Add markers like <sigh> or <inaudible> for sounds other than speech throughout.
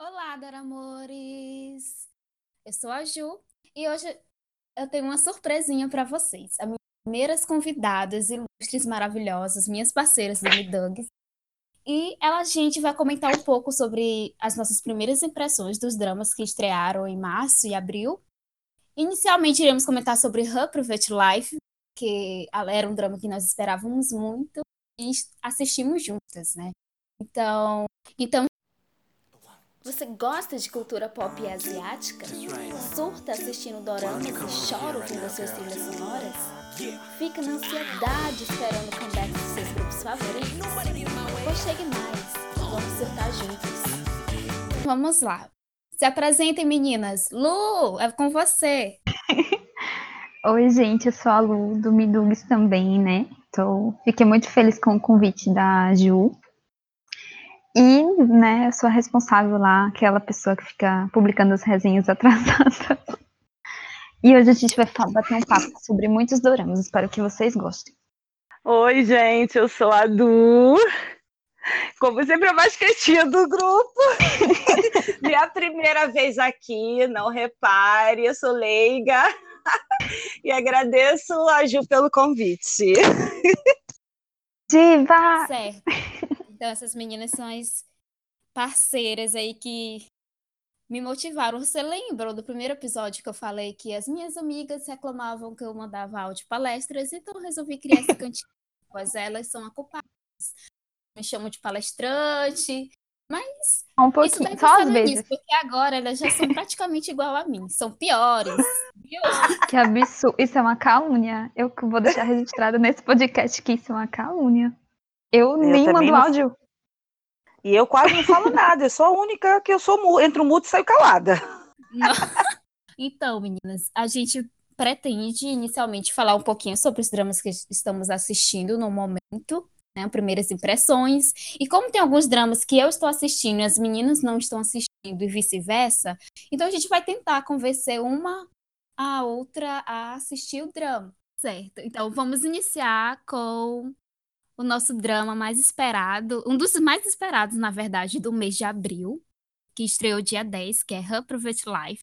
Olá, Doramores! Eu sou a Ju e hoje eu tenho uma surpresinha para vocês. As minhas primeiras convidadas ilustres, maravilhosas, minhas parceiras do Midugs. E ela, a gente vai comentar um pouco sobre as nossas primeiras impressões dos dramas que estrearam em março e abril. Inicialmente, iremos comentar sobre Her Private Life, que era um drama que nós esperávamos muito e assistimos juntas, né? Então, então você gosta de cultura pop asiática? Surta assistindo doramas e chora as suas trilhas sonoras? Fica na ansiedade esperando o comeback de seus grupos favoritos? Pois chegue mais, vamos surtar juntos. Vamos lá. Se apresentem, meninas. Lu, é com você. <laughs> Oi, gente, eu sou a Lu do Midugs também, né? Tô... Fiquei muito feliz com o convite da Ju. E, né, eu sou a responsável lá, aquela pessoa que fica publicando as resenhas <laughs> atrasadas. E hoje a gente vai bater um papo sobre muitos doramas. Espero que vocês gostem. Oi, gente, eu sou a Du. Como sempre, a mais quietinha do grupo. <laughs> Minha primeira vez aqui, não repare, eu sou leiga. <laughs> E agradeço a Ju pelo convite. Diva! Certo. Então, essas meninas são as parceiras aí que me motivaram. Você lembra do primeiro episódio que eu falei que as minhas amigas reclamavam que eu mandava áudio palestras, então eu resolvi criar esse <laughs> cantinho, pois elas são ocupadas. Me chamam de palestrante, mas um pouquinho, isso só às vezes. porque agora elas já são praticamente igual a mim, são piores. Viu? Que absurdo, isso é uma calúnia. Eu vou deixar registrado nesse podcast que isso é uma calúnia. Eu, eu nem mando não... áudio. E eu quase não falo nada, eu sou a única que eu sou entre o mudo e saio calada. Então, meninas, a gente pretende inicialmente falar um pouquinho sobre os dramas que estamos assistindo no momento, né, primeiras impressões. E como tem alguns dramas que eu estou assistindo e as meninas não estão assistindo e vice-versa, então a gente vai tentar convencer uma a outra a assistir o drama, certo? Então vamos iniciar com o nosso drama mais esperado, um dos mais esperados, na verdade, do mês de abril, que estreou dia 10, que é Her Private Life.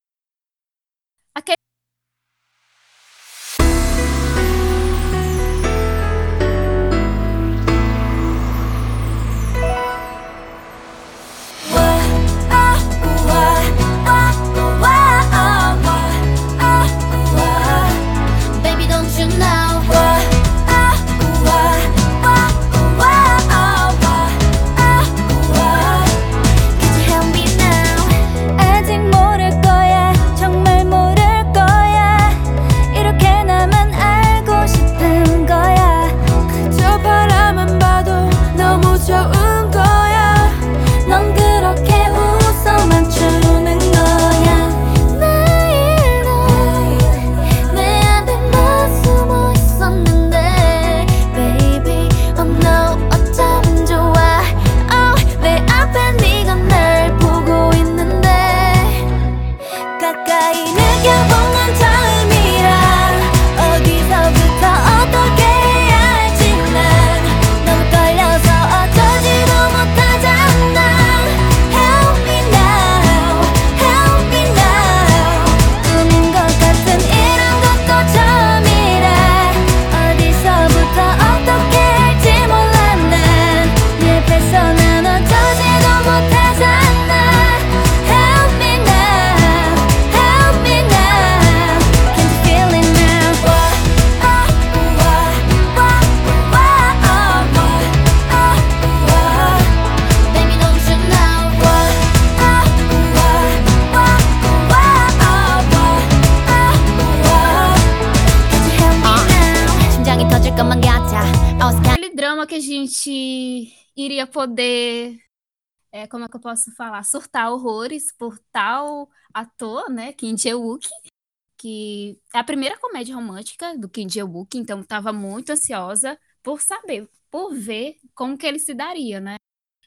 É, como é que eu posso falar, surtar horrores por tal ator, né, Kim Jae-wook, que é a primeira comédia romântica do Kim Jae-wook, então estava muito ansiosa por saber, por ver como que ele se daria, né,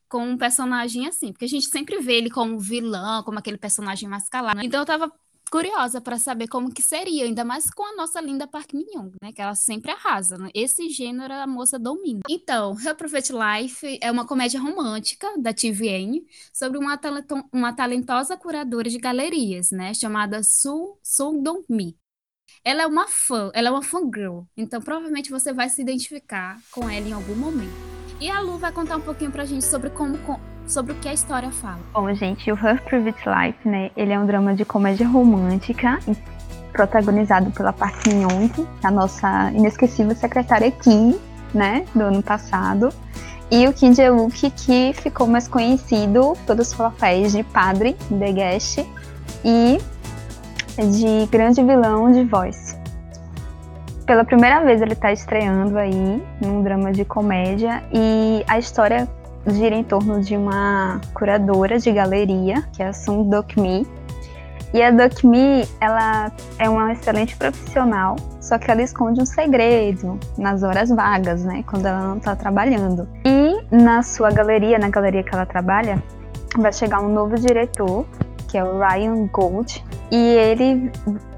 com um personagem assim, porque a gente sempre vê ele como vilão, como aquele personagem mascalado. Então eu tava curiosa para saber como que seria, ainda mais com a nossa linda Park Min-young, né? Que ela sempre arrasa, né? Esse gênero a moça domina. Então, Her Prophet Life é uma comédia romântica da TVN sobre uma, uma talentosa curadora de galerias, né? Chamada Su Sung Dong Mi. Ela é uma fã, ela é uma fangirl, então provavelmente você vai se identificar com ela em algum momento. E a Lu vai contar um pouquinho pra gente sobre como sobre o que a história fala. Bom, gente, o Her Private Life, né, ele é um drama de comédia romântica protagonizado pela Park Min-young, a nossa inesquecível secretária Kim, né, do ano passado, e o Kim Jae-wook, que ficou mais conhecido pelos papéis de padre, The Guest, e de grande vilão de Voice. Pela primeira vez ele está estreando aí num drama de comédia e a história gira em torno de uma curadora de galeria, que é a Sung Dok Mi. E a Dok Mi, ela é uma excelente profissional, só que ela esconde um segredo nas horas vagas, né, quando ela não está trabalhando. E na sua galeria, na galeria que ela trabalha, vai chegar um novo diretor, que é o Ryan Gold, e ele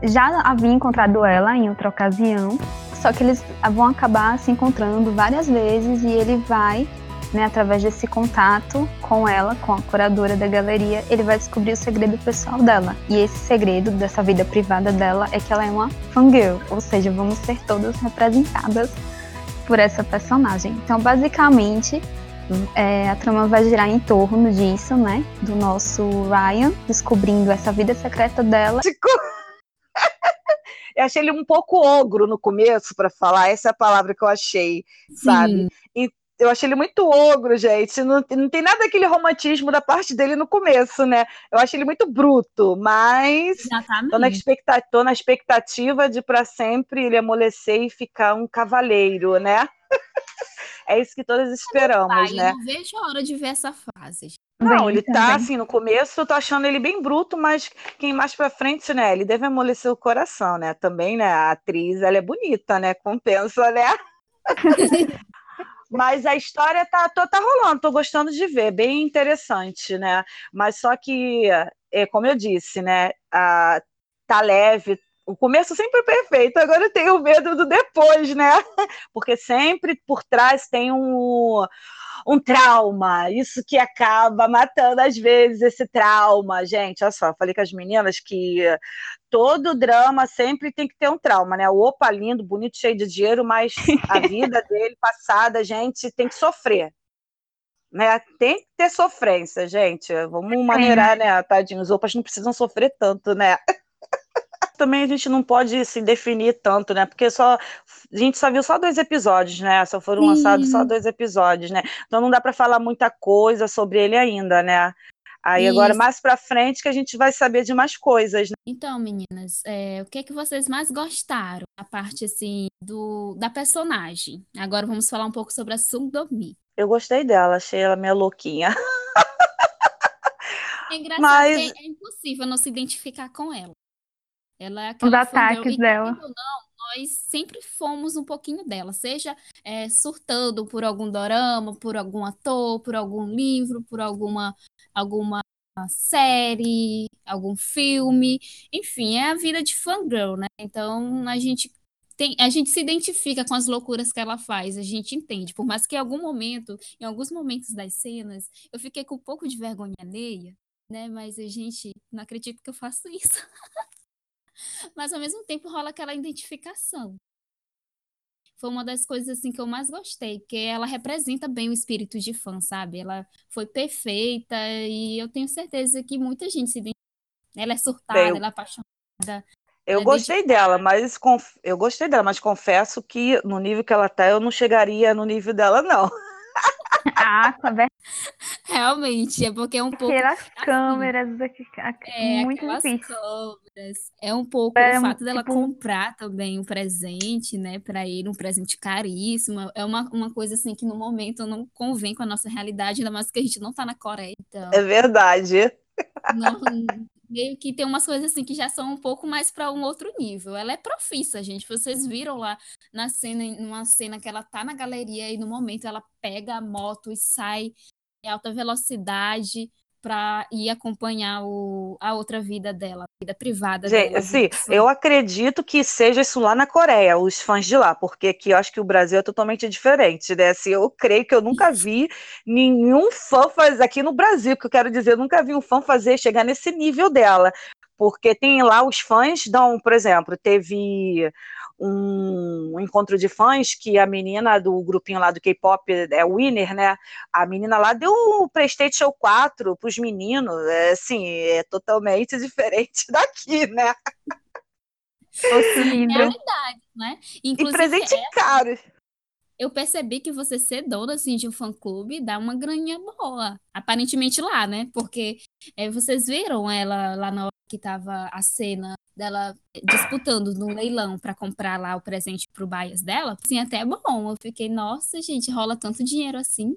já havia encontrado ela em outra ocasião, só que eles vão acabar se encontrando várias vezes e ele vai né, através desse contato com ela, com a curadora da galeria, ele vai descobrir o segredo pessoal dela. E esse segredo dessa vida privada dela é que ela é uma fangirl, ou seja, vamos ser todas representadas por essa personagem. Então, basicamente, é, a trama vai girar em torno disso, né? Do nosso Ryan descobrindo essa vida secreta dela. <laughs> Eu achei ele um pouco ogro no começo, para falar, essa é a palavra que eu achei, sabe? Eu achei ele muito ogro, gente. Não, não tem nada daquele romantismo da parte dele no começo, né? Eu achei ele muito bruto, mas tô na, expectativa, tô na expectativa de para sempre ele amolecer e ficar um cavaleiro, né? <laughs> é isso que todos esperamos, pai, né? Eu não vejo a hora de ver essa fase. Não, ele tá assim, no começo eu tô achando ele bem bruto, mas quem mais pra frente, né? Ele deve amolecer o coração, né? Também, né? A atriz, ela é bonita, né? Compensa, né? <laughs> Mas a história tá, tá, tá rolando, tô gostando de ver, bem interessante, né? Mas só que, é, como eu disse, né? A, tá leve, o começo sempre perfeito, agora eu tenho medo do depois, né? <laughs> Porque sempre por trás tem um, um trauma, isso que acaba matando às vezes esse trauma. Gente, olha só, falei com as meninas que todo drama sempre tem que ter um trauma, né? O opa lindo, bonito, cheio de dinheiro, mas a <laughs> vida dele passada, gente, tem que sofrer. Né? Tem que ter sofrência, gente. Vamos maneirar, né, tadinho? Os opas não precisam sofrer tanto, né? Também a gente não pode se definir tanto, né? Porque só a gente só viu só dois episódios, né? Só foram Sim. lançados só dois episódios, né? Então não dá para falar muita coisa sobre ele ainda, né? Aí Isso. agora, mais pra frente, que a gente vai saber de mais coisas. Né? Então, meninas, é, o que é que vocês mais gostaram? A parte, assim, do, da personagem. Agora vamos falar um pouco sobre a Sung Mi. Eu gostei dela, achei ela meio louquinha. É engraçado Mas... é impossível não se identificar com ela. Ela é aquela Os ataques dela. Não, nós sempre fomos um pouquinho dela, seja é, surtando por algum dorama, por algum ator, por algum livro, por alguma, alguma série, algum filme, enfim, é a vida de fangirl, né? Então a gente tem, a gente se identifica com as loucuras que ela faz, a gente entende. Por mais que em algum momento, em alguns momentos das cenas, eu fiquei com um pouco de vergonha alheia, né? Mas a gente não acredita que eu faço isso. <laughs> Mas ao mesmo tempo rola aquela identificação. Foi uma das coisas assim que eu mais gostei, porque ela representa bem o espírito de fã, sabe? Ela foi perfeita e eu tenho certeza que muita gente se identifica. Ela é surtada, eu... ela é apaixonada. Eu gostei dela, mas conf... eu gostei dela, mas confesso que no nível que ela tá, eu não chegaria no nível dela, não. <laughs> Ah, tá vendo? Realmente, é porque é um pouco. Aquelas assim, câmeras aqui, é, muito difícil. câmeras. É um pouco é, o fato dela tipo... comprar também um presente, né, para ele, um presente caríssimo. É uma, uma coisa assim que no momento não convém com a nossa realidade, ainda mais que a gente não tá na Coreia. Então... É verdade. Não, meio que tem umas coisas assim que já são um pouco mais para um outro nível. Ela é profissa, gente. Vocês viram lá na cena, numa cena que ela tá na galeria e no momento ela pega a moto e sai em alta velocidade para ir acompanhar o, a outra vida dela, a vida privada Gente, dela. Sim, eu acredito que seja isso lá na Coreia, os fãs de lá, porque aqui eu acho que o Brasil é totalmente diferente, né? Assim, eu creio que eu nunca vi nenhum fã fazer aqui no Brasil, que eu quero dizer, eu nunca vi um fã fazer chegar nesse nível dela. Porque tem lá os fãs dão, por exemplo, teve um encontro de fãs que a menina do grupinho lá do K-pop, é Winner, né? A menina lá deu o PlayStation 4 para os meninos, é, assim, é totalmente <laughs> diferente daqui, né? É realidade, né? Inclusive, e presente essa, caro. Eu percebi que você ser dona assim, de um fã-clube dá uma graninha boa. Aparentemente lá, né? Porque é, vocês viram ela lá na hora que tava a cena dela disputando no leilão para comprar lá o presente pro bias dela, assim, até bom. Eu fiquei, nossa, gente, rola tanto dinheiro assim.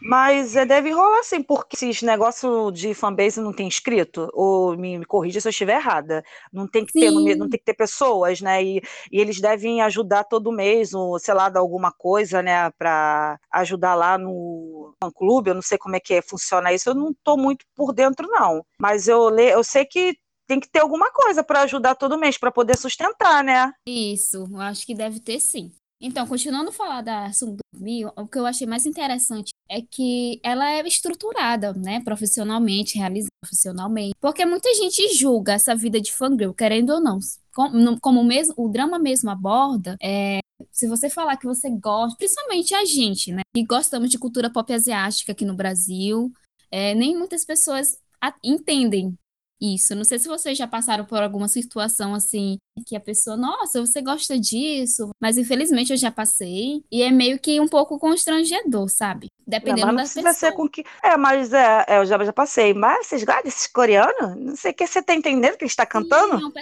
Mas é, deve rolar sim, porque esses negócio de fanbase não tem escrito, ou me, me corrija se eu estiver errada. Não tem que ter, não, não, tem que ter pessoas, né? E, e, eles devem ajudar todo mês, ou sei lá, dar alguma coisa, né, para ajudar lá no fã clube. Eu não sei como é que é, funciona isso, eu não tô muito por dentro, não. Mas eu, eu sei que tem que ter alguma coisa para ajudar todo mês, para poder sustentar, né? Isso, acho que deve ter sim. Então, continuando a falar da Sundumi, o que eu achei mais interessante é que ela é estruturada, né, profissionalmente, realizada profissionalmente, porque muita gente julga essa vida de fangirl, querendo ou não. Como, como mesmo, o drama mesmo aborda, é, se você falar que você gosta, principalmente a gente, né, que gostamos de cultura pop asiática aqui no Brasil, é, nem muitas pessoas entendem isso. Não sei se vocês já passaram por alguma situação assim, que a pessoa, nossa, você gosta disso, mas infelizmente eu já passei e é meio que um pouco constrangedor, sabe? Dependendo não, mas não da pessoa. Ser com que... É, mas é, é, eu já, já passei. Mas vocês gostam desses coreanos? Não sei o que você tá entendendo que ele está cantando? Sim,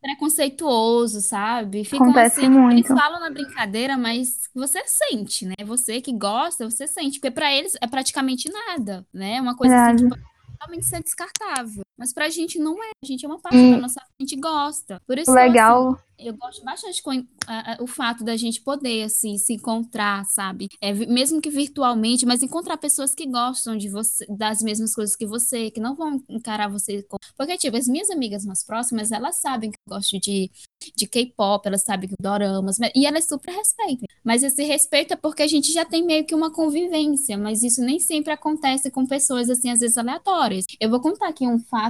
preconceituoso, sabe? Ficam Acontece assim, muito. eles falam na brincadeira, mas você sente, né? Você que gosta, você sente, porque para eles é praticamente nada, né? Uma coisa assim, tipo, totalmente ser descartável. Mas pra gente não é. A gente é uma parte hum. da nossa. A gente gosta. Por isso, Legal. Assim, eu gosto bastante com o fato da gente poder, assim, se encontrar, sabe? É, mesmo que virtualmente, mas encontrar pessoas que gostam de você, das mesmas coisas que você, que não vão encarar você. Com... Porque, tipo, as minhas amigas mais próximas, elas sabem que eu gosto de, de K-pop, elas sabem que eu doramas, e elas super respeitam. Mas esse respeito é porque a gente já tem meio que uma convivência, mas isso nem sempre acontece com pessoas, assim, às vezes aleatórias. Eu vou contar aqui um fato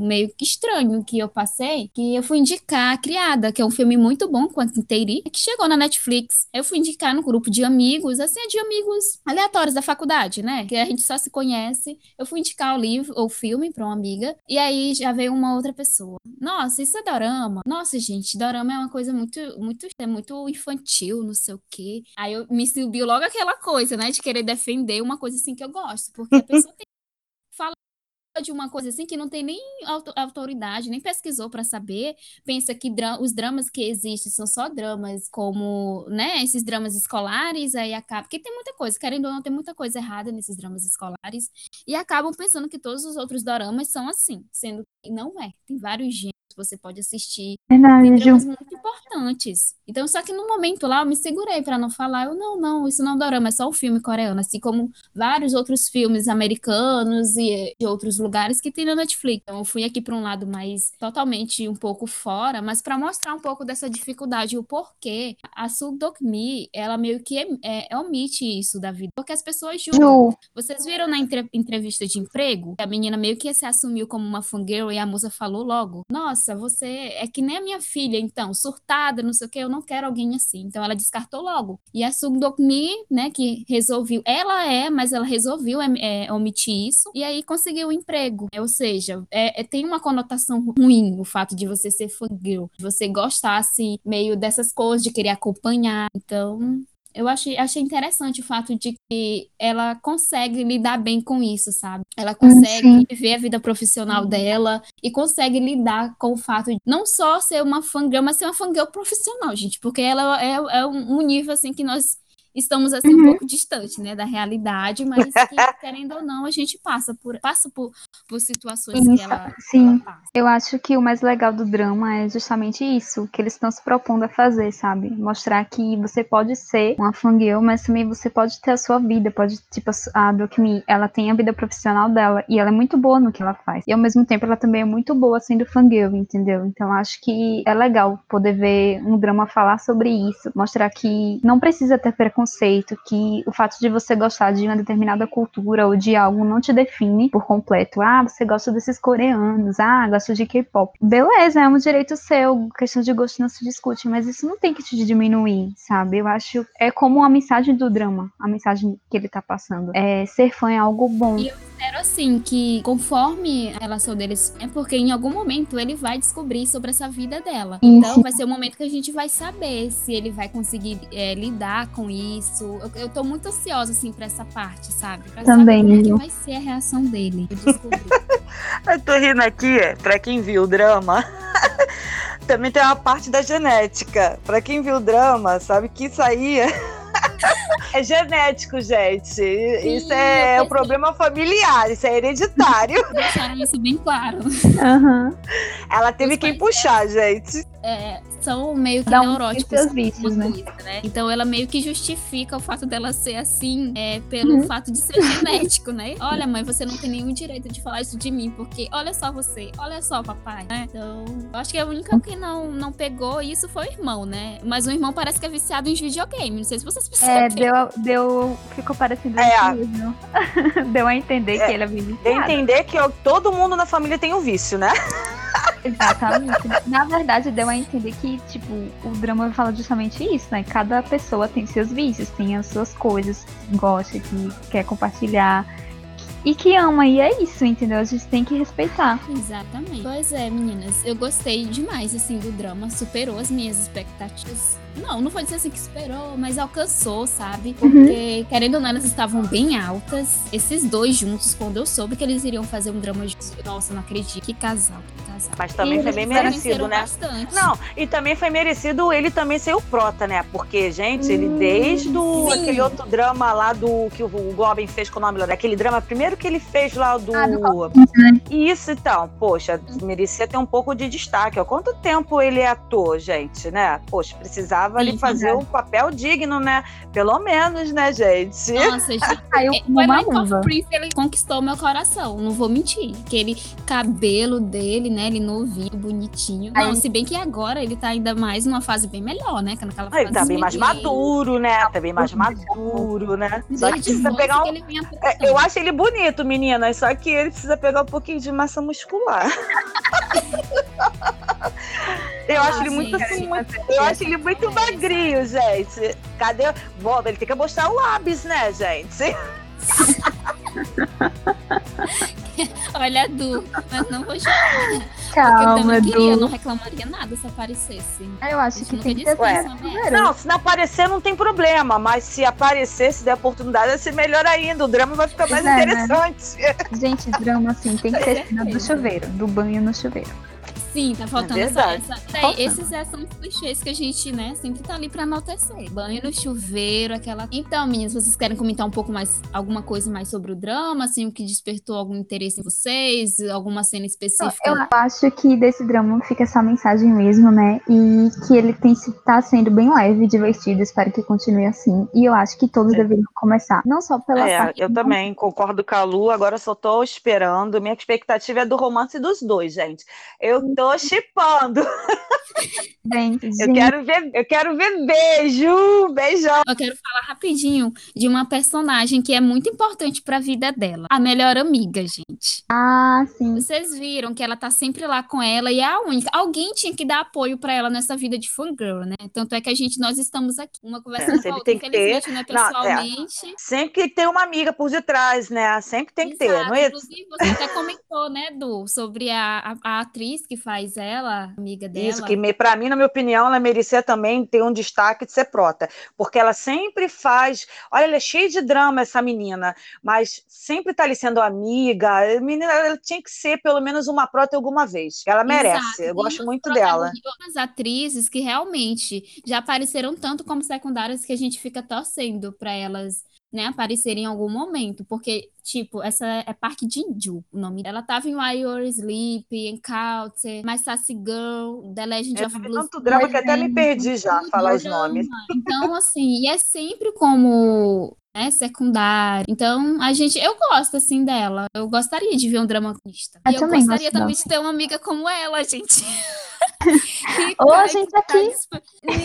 meio que estranho que eu passei, que eu fui indicar a Criada, que é um filme muito bom com a que chegou na Netflix. Eu fui indicar no grupo de amigos, assim, é de amigos aleatórios da faculdade, né? Que a gente só se conhece. Eu fui indicar o livro, ou filme para uma amiga, e aí já veio uma outra pessoa. Nossa, isso é dorama? Nossa, gente, dorama é uma coisa muito, muito, é muito infantil, não sei o quê. Aí eu me subiu logo aquela coisa, né, de querer defender uma coisa assim que eu gosto, porque a pessoa tem de uma coisa assim que não tem nem autoridade, nem pesquisou para saber, pensa que dra os dramas que existem são só dramas como, né, esses dramas escolares, aí acaba, porque tem muita coisa, querendo ou não, tem muita coisa errada nesses dramas escolares, e acabam pensando que todos os outros doramas são assim, sendo que não é, tem vários gêneros você pode assistir. Verdade, dramas muito importantes. Então, só que no momento lá, eu me segurei para não falar, eu, não, não, isso não é um dorama, é só um filme coreano, assim como vários outros filmes americanos e de outros lugares que tem na Netflix. Então, eu fui aqui para um lado mais totalmente um pouco fora, mas para mostrar um pouco dessa dificuldade, o porquê a Sudokmi, ela meio que é, é, omite isso da vida, porque as pessoas julgam. Ju. Vocês viram na entre entrevista de emprego, a menina meio que se assumiu como uma fangirl e a moça falou logo, nossa, você é que nem a minha filha, então, surtada, não sei o que, eu não quero alguém assim. Então, ela descartou logo. E a Sudokmi, né, que resolveu, ela é, mas ela resolveu é, é, omitir isso, e aí conseguiu um emprego. Ou seja, é, é, tem uma conotação ruim o fato de você ser fangirl, de você gostar, assim, meio dessas coisas, de querer acompanhar. Então, eu achei, achei interessante o fato de que ela consegue lidar bem com isso, sabe? Ela consegue Sim. viver a vida profissional dela e consegue lidar com o fato de não só ser uma fangirl, mas ser uma fangirl profissional, gente, porque ela é, é um nível assim que nós estamos assim uhum. um pouco distante, né, da realidade, mas que, <laughs> querendo ou não, a gente passa por passa por, por situações que ela, sim. Ela passa. Eu acho que o mais legal do drama é justamente isso, que eles estão se propondo a fazer, sabe? Mostrar que você pode ser uma fangirl, mas também você pode ter a sua vida, pode, tipo, a Dokmi, ela tem a vida profissional dela e ela é muito boa no que ela faz. E ao mesmo tempo ela também é muito boa sendo fangirl, entendeu? Então acho que é legal poder ver um drama falar sobre isso, mostrar que não precisa ter preconceito, que o fato de você gostar de uma determinada cultura ou de algo não te define por completo. Ah, você gosta desses coreanos, ah, gosta de K-pop. Beleza, é um direito seu, questão de gosto não se discute, mas isso não tem que te diminuir, sabe? Eu acho é como a mensagem do drama, a mensagem que ele tá passando. É ser fã é algo bom. E eu espero assim que conforme a relação deles é porque em algum momento ele vai descobrir sobre essa vida dela. Isso. Então vai ser o momento que a gente vai saber se ele vai conseguir é, lidar com isso. Eu, eu tô muito ansiosa assim para essa parte, sabe? Pra Também. Saber como é que vai ser a reação dele. eu <laughs> tô rindo aqui, para quem viu o drama. <laughs> Também tem uma parte da genética. Para quem viu o drama, sabe que isso aí é genético, gente. Sim, isso é um problema familiar, isso é hereditário. <laughs> Deixaram isso bem claro. Uhum. Ela teve Os quem puxar, gente. É, são meio que Dá neuróticos. Um vícios, né? né? Então ela meio que justifica o fato dela ser assim é, pelo uhum. fato de ser <laughs> genético, né? Olha, mãe, você não tem nenhum direito de falar isso de mim, porque olha só você, olha só, papai. Né? Então, eu acho que a única que não, não pegou isso foi o irmão, né? Mas o irmão parece que é viciado em videogame. Não sei se vocês perceberam. É, deu, deu. Ficou parecendo é. mesmo. deu a entender é, que ele é viciado. Deu a entender que todo mundo na família tem um vício, né? <laughs> Exatamente. Na verdade, deu a entender que, tipo, o drama fala justamente isso, né? Cada pessoa tem seus vícios, tem as suas coisas, gosta, que quer compartilhar e que ama, e é isso, entendeu? A gente tem que respeitar. Exatamente. Pois é, meninas, eu gostei demais, assim, do drama, superou as minhas expectativas. Não, não foi dizer assim que superou, mas alcançou, sabe? Uhum. Porque, uhum. querendo ou não, elas estavam bem altas. Esses dois juntos, quando eu soube que eles iriam fazer um drama juntos, nossa, não acredito. Que casal, que casal. Mas também e foi bem merecido, né? Bastante. Não, e também foi merecido ele também ser o prota, né? Porque, gente, ele hum, desde o, aquele outro drama lá do que o Goblin fez com o nome, aquele drama primeiro que ele fez lá do. Ah, do... Isso, então, poxa, merecia ter um pouco de destaque. Ó. Quanto tempo ele é ator, gente, né? Poxa, precisava precisava ali fazer um papel digno, né? Pelo menos, né, gente? Nossa, <laughs> gente. Caiu como uma luva. Prince, ele conquistou meu coração, não vou mentir. Aquele cabelo dele, né? Ele novinho, bonitinho. Não, se bem que agora ele tá ainda mais numa fase bem melhor, né? Que naquela fase ele tá bem mais maduro, né? Tá bem mais maduro, né? Só que precisa pegar um... É, eu acho ele bonito, meninas, só que ele precisa pegar um pouquinho de massa muscular. <laughs> Eu acho ele muito assim, muito, eu acho ele muito magrinho, gente. Cadê? Bom, ele tem que mostrar o abs, né, gente? <laughs> Olha, Du, mas não vou chorar. Calma, eu queria, eu não reclamaria nada se aparecesse. Eu acho que tem que ter Não, se não aparecer não tem problema, mas se aparecer, se der oportunidade, vai ser melhor ainda. O drama vai ficar mais é, né? interessante. Né? Gente, drama assim, tem que ser do chuveiro, do banho no chuveiro. Sim, tá faltando é essa. essa... Tá esses são os clichês que a gente, né, sempre tá ali pra enaltecer. Banho no chuveiro, aquela. Então, meninas, vocês querem comentar um pouco mais, alguma coisa mais sobre o drama, assim, o que despertou algum interesse em vocês, alguma cena específica? Eu acho que desse drama fica essa mensagem mesmo, né? E que ele tem tá sendo bem leve e divertido. Espero que continue assim. E eu acho que todos é. deveriam começar. Não só pela. É, parte, eu também concordo com a Lu, agora só tô esperando. Minha expectativa é do romance dos dois, gente. Eu tô tô chipando. eu quero ver, eu quero ver beijo, beijão. Eu quero falar rapidinho de uma personagem que é muito importante para a vida dela, a melhor amiga, gente. Ah, sim. Vocês viram que ela tá sempre lá com ela e é a única. Alguém tinha que dar apoio para ela nessa vida de fangirl, né? Tanto é que a gente nós estamos aqui, uma conversando é, com a outra, infelizmente, ter... né, pessoalmente. Não, é. Sempre que tem uma amiga por detrás, né? Sempre tem que Exato. ter, não é? Inclusive, você até comentou, né, Du, sobre a, a, a atriz que faz faz ela, amiga dela. Isso, que para mim, na minha opinião, ela merecia também ter um destaque de ser prota, porque ela sempre faz, olha, ela é cheia de drama essa menina, mas sempre tá ali sendo amiga, a menina ela tinha que ser pelo menos uma prota alguma vez, ela merece, Exato. eu gosto muito dela. Outras atrizes que realmente já apareceram tanto como secundárias que a gente fica torcendo para elas né, aparecer em algum momento, porque, tipo, essa é Park Jin-ju, o nome dela. tava em Why You're Sleep, Encounter, My Sassy Girl, The Legend é, of Blue. tanto drama que até me perdi já, falar os nomes. Então, assim, e é sempre como né, secundário. Então, a gente, eu gosto assim dela. Eu gostaria de ver um drama dramatista. Eu e eu gostaria também de ter uma amiga como ela, gente. <laughs> Ou a gente tá aqui.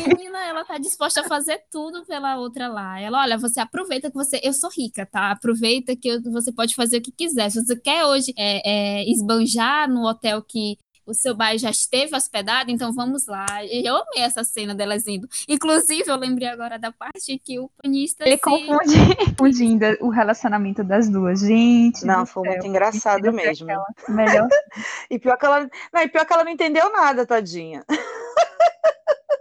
Menina, ela tá disposta a fazer tudo pela outra lá. Ela, olha, você aproveita que você. Eu sou rica, tá? Aproveita que você pode fazer o que quiser. Se você quer hoje é, é, esbanjar no hotel que o seu bairro já esteve hospedado, então vamos lá. Eu amei essa cena delas indo. Inclusive, eu lembrei agora da parte que o panista. Ele se... confunde, <laughs> confundindo o relacionamento das duas. Gente. Não, foi céu. muito engraçado mesmo. Melhor. <laughs> e, pior que ela... Não, e pior que ela não entendeu nada, tadinha.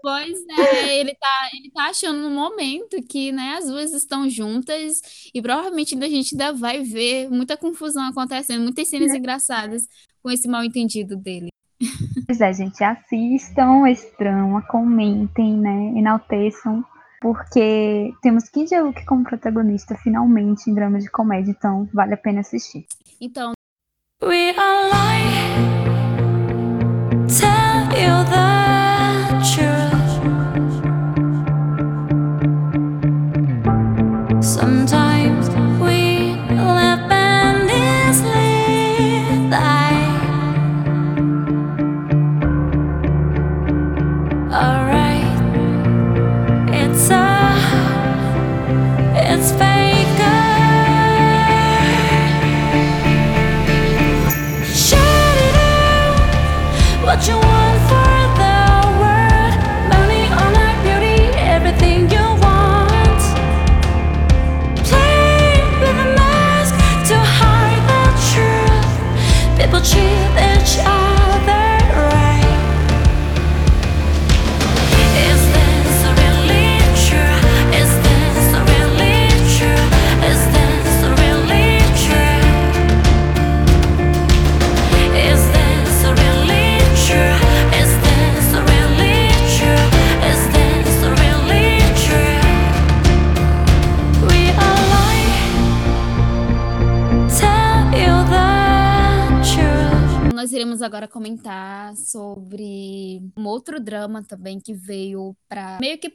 Pois é, ele tá, ele tá achando no momento que, né, as duas estão juntas e provavelmente a gente ainda vai ver muita confusão acontecendo, muitas cenas é. engraçadas com esse mal entendido dele. Pois é, gente, assistam esse drama, comentem, né, enalteçam, porque temos Kim Jae-wook como protagonista finalmente em drama de comédia, então vale a pena assistir. Então, We are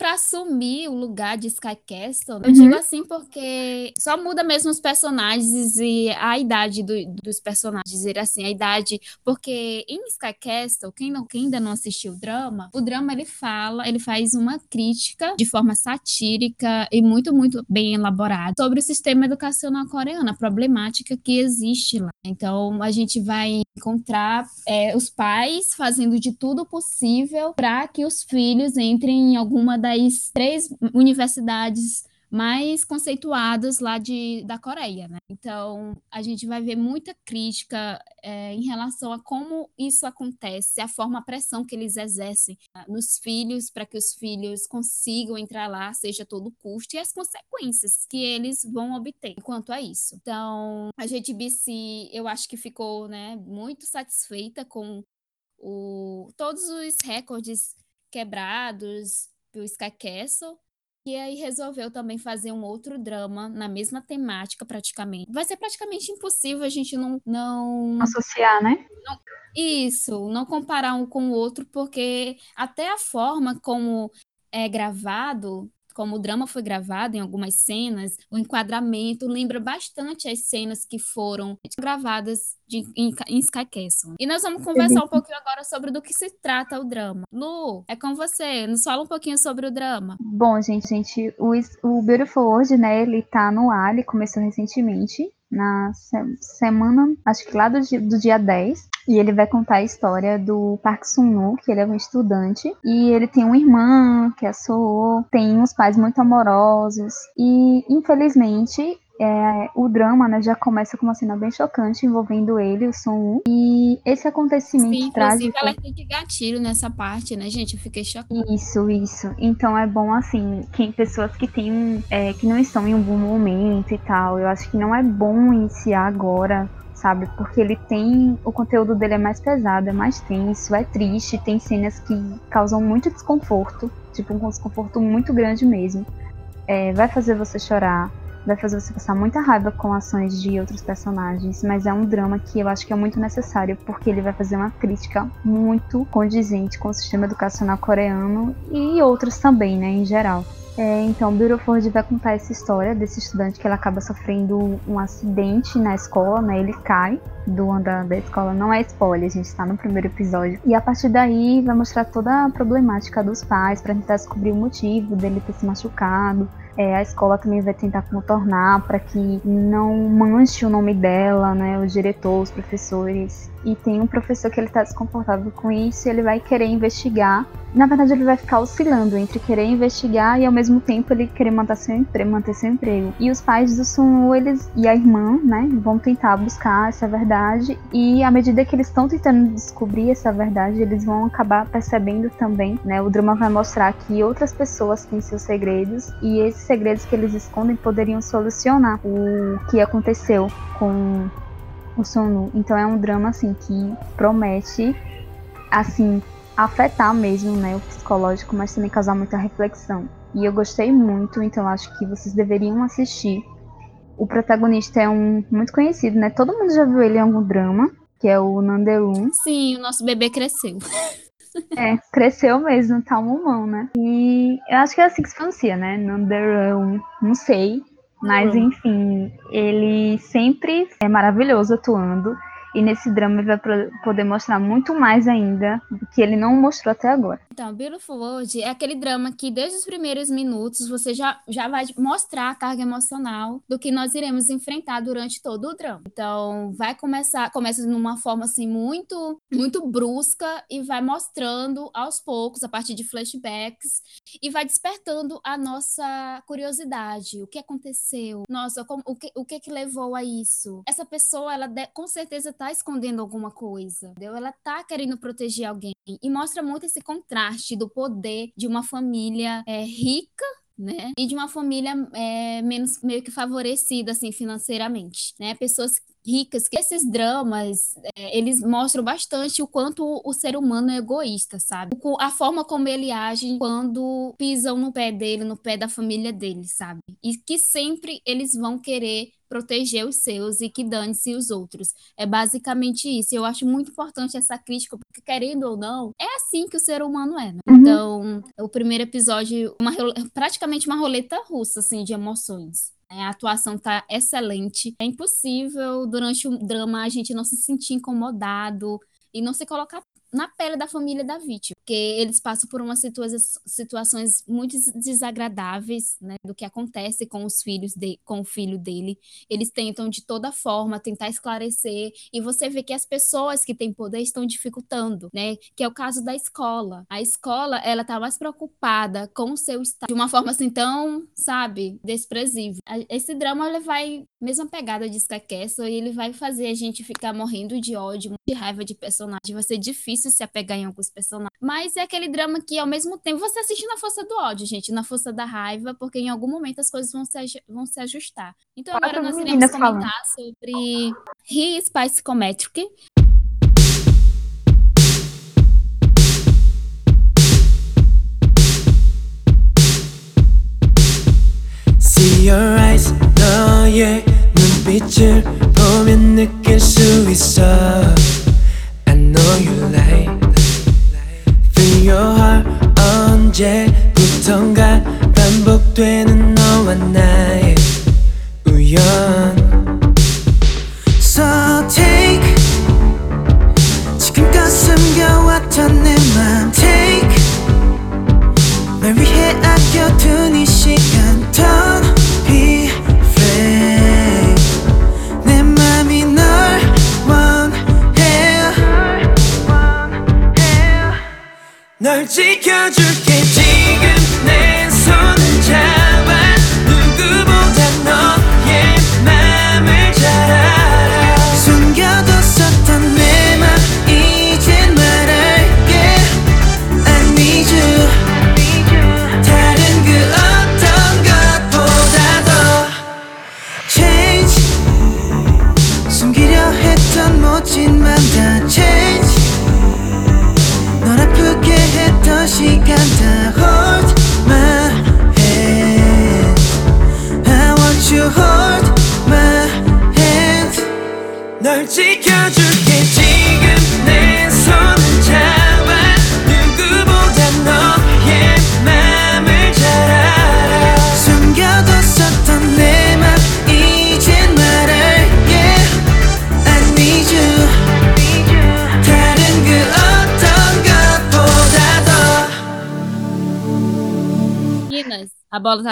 para assumir o lugar de Sky Castle. Eu uhum. digo assim porque só muda mesmo os personagens e a idade do, dos personagens, dizer assim, a idade, porque em Sky Castle, quem, não, quem ainda não assistiu o drama, o drama ele fala, ele faz uma crítica de forma satírica e muito, muito bem elaborada sobre o sistema educacional coreano, a problemática que existe lá. Então, a gente vai encontrar é, os pais fazendo de tudo possível para que os filhos entrem em alguma das três universidades mais conceituadas lá de, da Coreia, né? Então, a gente vai ver muita crítica é, em relação a como isso acontece, a forma, a pressão que eles exercem né, nos filhos para que os filhos consigam entrar lá, seja todo custo, e as consequências que eles vão obter quanto a isso. Então, a gente BC, eu acho que ficou, né, muito satisfeita com o, todos os recordes quebrados do Sky Castle, e aí resolveu também fazer um outro drama na mesma temática, praticamente. Vai ser praticamente impossível a gente não. não Associar, né? Não, isso, não comparar um com o outro, porque até a forma como é gravado como o drama foi gravado em algumas cenas, o enquadramento lembra bastante as cenas que foram gravadas de, em, em Sky Castle. E nós vamos conversar um pouquinho agora sobre do que se trata o drama. Lu, é com você, nos fala um pouquinho sobre o drama. Bom, gente, gente, o, o Beautiful World, né, ele tá no ar, ele começou recentemente, na se semana, acho que lá do, do dia 10. E ele vai contar a história do Park Sun-woo, que ele é um estudante. E ele tem uma irmã, que é a Soo, tem uns pais muito amorosos. E, infelizmente, é, o drama né, já começa com uma cena bem chocante envolvendo ele, o Son E esse acontecimento Sim, trágico. ela tem que gatilho nessa parte, né, gente? Eu fiquei chocada. Isso, isso. Então é bom, assim, que pessoas que têm. É, que não estão em um bom momento e tal. Eu acho que não é bom iniciar agora sabe? Porque ele tem. O conteúdo dele é mais pesado, é mais tenso, é triste, tem cenas que causam muito desconforto, tipo um desconforto muito grande mesmo. É, vai fazer você chorar, vai fazer você passar muita raiva com ações de outros personagens, mas é um drama que eu acho que é muito necessário, porque ele vai fazer uma crítica muito condizente com o sistema educacional coreano e outros também, né, em geral. É, então, Beautiful vai contar essa história desse estudante que ele acaba sofrendo um acidente na escola, né? Ele cai do andar da escola, não é spoiler, a gente está no primeiro episódio. E a partir daí vai mostrar toda a problemática dos pais para tentar descobrir o motivo dele ter se machucado, é, a escola também vai tentar contornar para que não manche o nome dela, né, o diretor, os professores. E tem um professor que ele está desconfortável com isso ele vai querer investigar. Na verdade, ele vai ficar oscilando entre querer investigar e ao mesmo tempo ele querer manter seu emprego. Manter seu emprego. E os pais do Sun eles e a irmã, né, vão tentar buscar essa verdade e à medida que eles estão tentando descobrir essa verdade, eles vão acabar percebendo também, né, o drama vai mostrar que outras pessoas têm seus segredos e esse segredos que eles escondem poderiam solucionar o que aconteceu com o Sonu. Então é um drama assim que promete assim afetar mesmo, né, o psicológico, mas também causar muita reflexão. E eu gostei muito, então acho que vocês deveriam assistir. O protagonista é um muito conhecido, né? Todo mundo já viu ele em algum drama, que é o Nanderum. Sim, o nosso bebê cresceu. <laughs> É, cresceu mesmo, tá um mamão, né? E eu acho que é assim que se pronuncia, né? Nanderão, não sei. Mas enfim, ele sempre é maravilhoso atuando. E nesse drama ele vai poder mostrar muito mais ainda do que ele não mostrou até agora. Então, Beautiful World é aquele drama que desde os primeiros minutos você já, já vai mostrar a carga emocional do que nós iremos enfrentar durante todo o drama. Então, vai começar, começa numa forma assim muito, muito brusca e vai mostrando aos poucos, a partir de flashbacks, e vai despertando a nossa curiosidade. O que aconteceu? Nossa, como, o, que, o que que levou a isso? Essa pessoa, ela de, com certeza tá escondendo alguma coisa, entendeu? Ela tá querendo proteger alguém. E mostra muito esse contraste do poder de uma família é, rica né? E de uma família é, menos meio que favorecida assim financeiramente, né? Pessoas ricas, que esses dramas, é, eles mostram bastante o quanto o ser humano é egoísta, sabe? A forma como ele age quando pisam no pé dele, no pé da família dele, sabe? E que sempre eles vão querer proteger os seus e que dane-se os outros. É basicamente isso. Eu acho muito importante essa crítica, porque querendo ou não, é assim que o ser humano é. Né? Uhum. Então, o primeiro episódio, uma, praticamente uma roleta russa, assim, de emoções. É, a atuação tá excelente. É impossível, durante o drama, a gente não se sentir incomodado e não se colocar na pele da família da vítima, porque eles passam por umas situa situações muito desagradáveis, né, do que acontece com os filhos de, com o filho dele. Eles tentam de toda forma tentar esclarecer e você vê que as pessoas que têm poder estão dificultando, né? Que é o caso da escola. A escola, ela tá mais preocupada com o seu estado de uma forma assim tão, sabe, desprezível. Esse drama ele vai mesma pegada de Sky Castle e ele vai fazer a gente ficar morrendo de ódio, de raiva de personagem. Vai ser difícil se apegar em alguns personagens. Mas é aquele drama que, ao mesmo tempo, você assiste na força do ódio, gente, na força da raiva, porque em algum momento as coisas vão se, vão se ajustar. Então agora nós iremos comentar sobre He Spice Cometric. See your eyes, 너의 눈빛을 보면 느낄 수 있어 I know you like Feel your heart 언제부턴가 반복되는 너와 나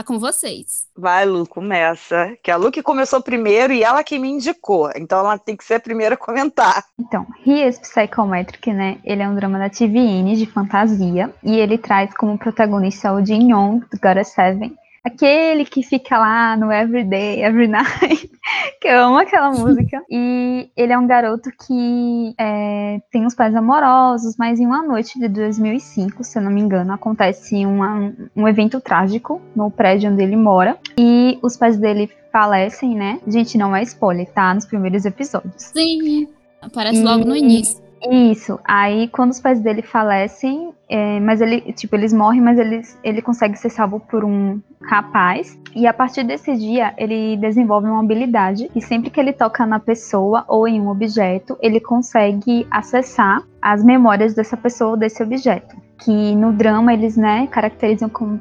Com vocês. Vai, Lu, começa. Que a Lu que começou primeiro e ela que me indicou. Então ela tem que ser a primeira a comentar. Então, He is Psychometric, né? Ele é um drama da TVN de fantasia. E ele traz como protagonista o Jin Yong, do Gotta Seven Aquele que fica lá no Everyday, Every Night, <laughs> que eu amo aquela música. <laughs> E ele é um garoto que é, tem uns pais amorosos, mas em uma noite de 2005, se eu não me engano, acontece uma, um evento trágico no prédio onde ele mora. E os pais dele falecem, né? Gente, não é spoiler, tá? Nos primeiros episódios. Sim, aparece e... logo no início. Isso. Aí, quando os pais dele falecem, é, mas ele, tipo, eles morrem, mas ele, ele consegue ser salvo por um rapaz. E a partir desse dia, ele desenvolve uma habilidade que sempre que ele toca na pessoa ou em um objeto, ele consegue acessar as memórias dessa pessoa ou desse objeto que no drama eles, né, caracterizam como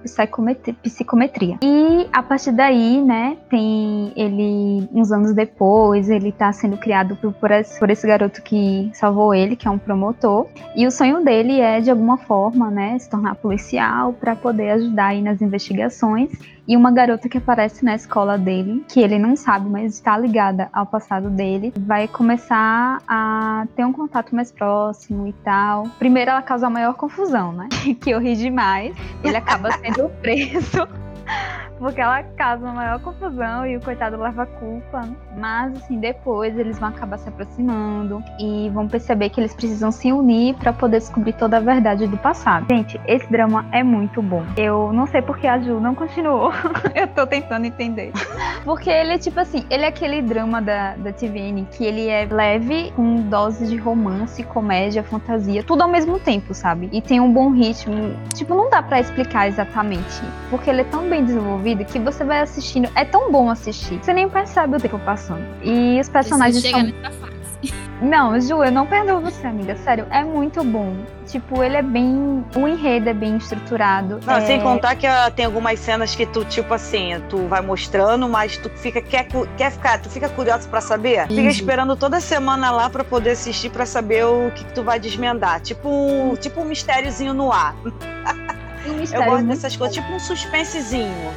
psicometria. E a partir daí, né, tem ele, uns anos depois, ele tá sendo criado por, por, esse, por esse garoto que salvou ele, que é um promotor, e o sonho dele é, de alguma forma, né, se tornar policial para poder ajudar aí nas investigações e uma garota que aparece na escola dele, que ele não sabe, mas está ligada ao passado dele, vai começar a ter um contato mais próximo e tal. Primeiro ela causa a maior confusão, né? <laughs> que eu ri demais. Ele acaba sendo preso porque ela causa uma maior confusão e o coitado leva a culpa. Mas, assim, depois eles vão acabar se aproximando e vão perceber que eles precisam se unir para poder descobrir toda a verdade do passado. Gente, esse drama é muito bom. Eu não sei porque a Ju não continuou. <laughs> eu tô tentando entender. Porque ele é tipo assim, ele é aquele drama da, da TVN que ele é leve, com doses de romance, comédia, fantasia, tudo ao mesmo tempo, sabe? E tem um bom ritmo. Tipo, não dá para explicar exatamente, porque ele é tão bem desenvolvido que você vai assistindo. É tão bom assistir. Você nem percebe o tempo passando. E os personagens você são. Nessa fase. Não, Ju, eu não perdoo você, amiga. Sério, é muito bom. Tipo, ele é bem. O enredo é bem estruturado. Não, é... sem contar que uh, tem algumas cenas que tu, tipo assim, tu vai mostrando, mas tu fica. Quer, quer ficar, tu fica curioso para saber? Uhum. Fica esperando toda semana lá para poder assistir para saber o que, que, tu vai desmendar. Tipo, tipo um mistériozinho no ar. <laughs> Um eu gosto dessas coisas, tipo um suspensezinho.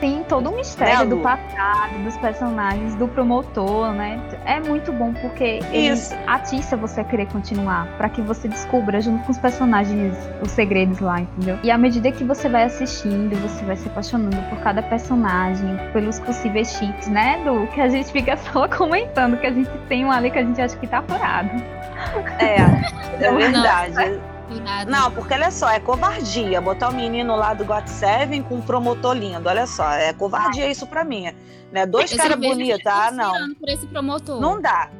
Tem todo um mistério do passado, dos personagens, do promotor, né? É muito bom porque Isso. ele atiça você a querer continuar, para que você descubra junto com os personagens os segredos lá, entendeu? E à medida que você vai assistindo, você vai se apaixonando por cada personagem, pelos possíveis chips, né, do que a gente fica <laughs> só comentando que a gente tem um ali que a gente acha que tá furado. É, é <laughs> verdade. Não, porque olha só, é covardia botar o menino lá do Got Seven com um promotor lindo. Olha só, é covardia isso pra mim. Né? Dois caras bonitos, ah, não. por esse promotor. Não dá.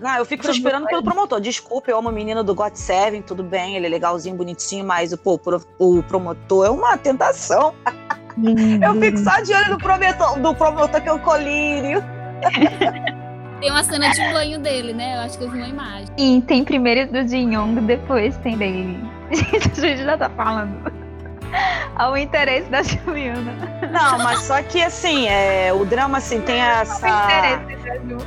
Não, eu fico esperando pelo promotor. Desculpa, eu amo o menino do Got Seven, tudo bem, ele é legalzinho, bonitinho, mas pô, o promotor é uma tentação. <laughs> eu fico só de olho no promotor, do promotor que é o colírio. <laughs> Tem uma cena de banho dele, né? Eu acho que eu vi uma imagem. Sim, tem primeiro do Jin Yong, depois tem dele. <laughs> Gente, a gente já tá falando ao interesse da Juliana. Não, mas só que assim, é, o drama assim tem essa. interesse da Ju.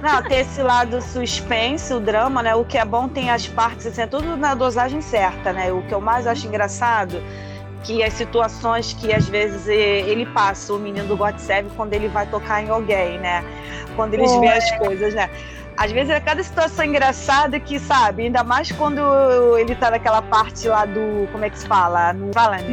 Não, tem esse lado suspense, o drama, né? O que é bom tem as partes, assim, é tudo na dosagem certa, né? O que eu mais acho engraçado que as situações que às vezes ele passa, o menino do God Seven, quando ele vai tocar em alguém, né? Quando eles veem as coisas, né? Às vezes é cada situação engraçada que, sabe, ainda mais quando ele tá naquela parte lá do. Como é que se fala? Não fala, né?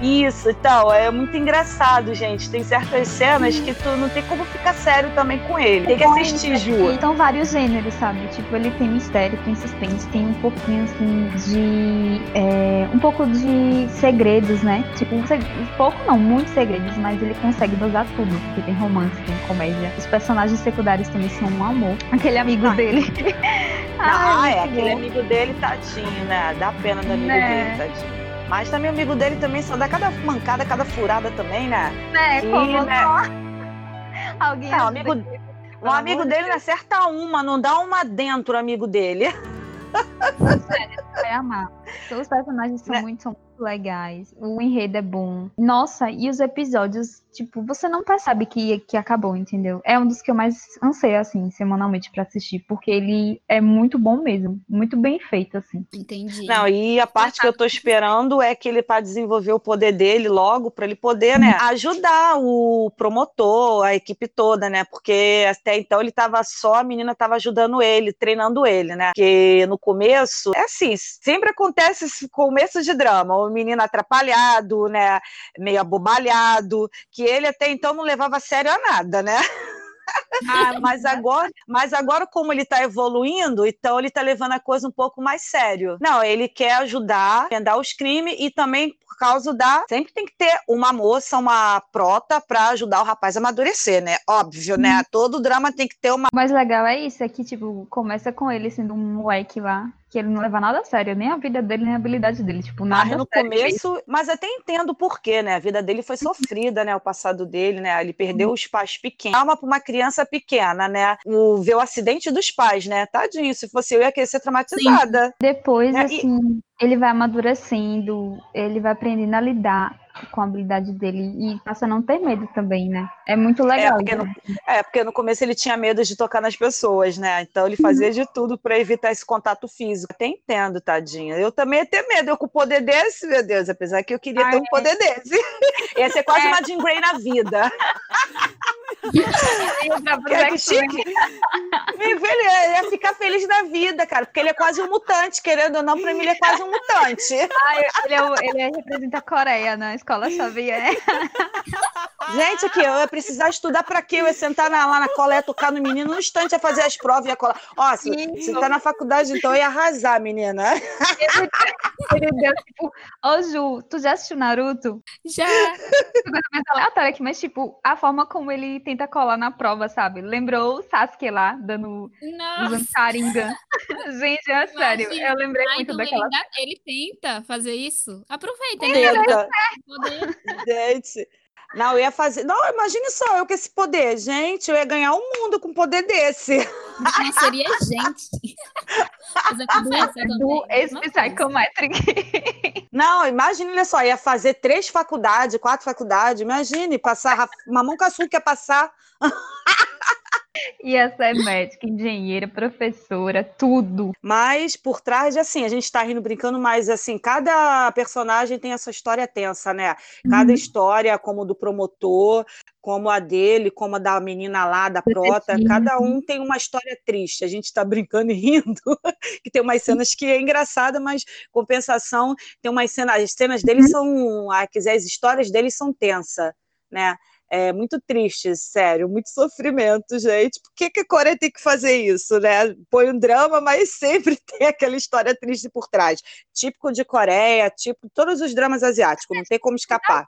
Isso, então, é muito engraçado, gente. Tem certas cenas que tu não tem como ficar sério também com ele. Tem que assistir, Ju. São vários gêneros, sabe? Tipo, ele tem mistério, tem suspense, tem um pouquinho assim de. É, um pouco de segredos, né? Tipo, um pouco não, muitos segredos, mas ele consegue dosar tudo. Porque tem romance, tem comédia. Os personagens secundários também são um amor. Aquele amigo ah. dele. <laughs> ah, é, aquele bom. amigo dele, tadinho, né? Dá pena do amigo né? dele, tadinho. Mas também o amigo dele também só dá cada mancada, cada furada também, né? Né, e, como né? <laughs> Alguém. Não, amigo, um amigo dele não acerta uma, não dá uma dentro, amigo dele. Sério, vai amar. Os personagens são, né? muito, são muito legais. O enredo é bom. Nossa, e os episódios, tipo, você não percebe que, que acabou, entendeu? É um dos que eu mais anseio, assim, semanalmente para assistir, porque ele é muito bom mesmo, muito bem feito, assim. Entendi. Não, e a parte que eu tô esperando é que ele para desenvolver o poder dele logo, para ele poder, né, ajudar o promotor, a equipe toda, né? Porque até então ele tava só, a menina tava ajudando ele, treinando ele, né? Porque no começo, é assim, sempre acontece esse começo de drama, o menino atrapalhado, né, meio abobalhado, que ele até então não levava a sério a nada, né? Ah, <laughs> mas agora, mas agora como ele está evoluindo, então ele está levando a coisa um pouco mais sério. Não, ele quer ajudar, a os crimes e também por causa da sempre tem que ter uma moça, uma prota para ajudar o rapaz a amadurecer, né? Óbvio, né? Todo drama tem que ter uma. O mais legal é isso, é que tipo começa com ele sendo um moleque lá que ele não leva nada a sério, nem a vida dele, nem a habilidade dele. Tipo, nada mas no começo, mesmo. mas até entendo por quê, né? A vida dele foi sofrida, né? O passado dele, né? Ele perdeu os pais pequenos. Calma para uma criança pequena, né? O, ver o acidente dos pais, né? Tadinho, se fosse eu, ia querer ser traumatizada. Sim. Depois, né? assim. Ele vai amadurecendo, ele vai aprendendo a lidar com a habilidade dele e passa a não ter medo também, né? É muito é, legal. É porque, no, é, porque no começo ele tinha medo de tocar nas pessoas, né? Então ele fazia de tudo para evitar esse contato físico. Até entendo, tadinha. Eu também ia ter medo. Eu com o poder desse, meu Deus, apesar que eu queria Ai, ter um é. poder desse. <laughs> ia ser quase é. uma Jean Grey na vida. <laughs> é que chique. Ele ia ficar feliz da vida, cara, porque ele é quase um mutante, querendo ou não, pra mim ele é quase um mutante. Ai, ele, é o, ele é, representa a Coreia na escola Xavier. Gente, aqui, eu ia precisar estudar pra quê? Eu ia sentar na, lá na cola, ia tocar no menino no instante, ia fazer as provas, ia colar. Ó, se, se tá na faculdade, então ia arrasar, menina. Ele, ele deu tipo, ô oh, Ju, tu já assistiu Naruto? Já. Coisa mais aleatória aqui, mas tipo, a forma como ele tenta colar na prova, sabe? Lembrou o Sasuke lá, dando usando Sharingan. <laughs> Gente, é sério, eu lembrei Ai, muito então daquela... Ele, ele, tenta fazer isso. Aproveita, ele tenta. Gente... Não, eu ia fazer. Não, imagine só eu com esse poder. Gente, eu ia ganhar o um mundo com um poder desse. Não seria gente. <laughs> Do ex-psychometric. Não, imagine, olha só, ia fazer três faculdades, quatro faculdades. Imagine, passar. Mamão com açúcar passar. <laughs> Ia ser médica, engenheira, professora, tudo. Mas por trás, assim, a gente tá rindo brincando, mas assim, cada personagem tem a sua história tensa, né? Cada uhum. história, como do promotor, como a dele, como a da menina lá, da prota, cada um tem uma história triste. A gente tá brincando e rindo, <laughs> que tem umas cenas que é engraçada, mas compensação, tem umas cenas, as cenas dele uhum. são, ah, quiser, as histórias dele são tensas, né? É muito triste, sério, muito sofrimento, gente. Por que, que a Coreia tem que fazer isso, né? Põe um drama, mas <laughs> sempre tem aquela história triste por trás. Típico de Coreia, tipo todos os dramas asiáticos, não tem como escapar.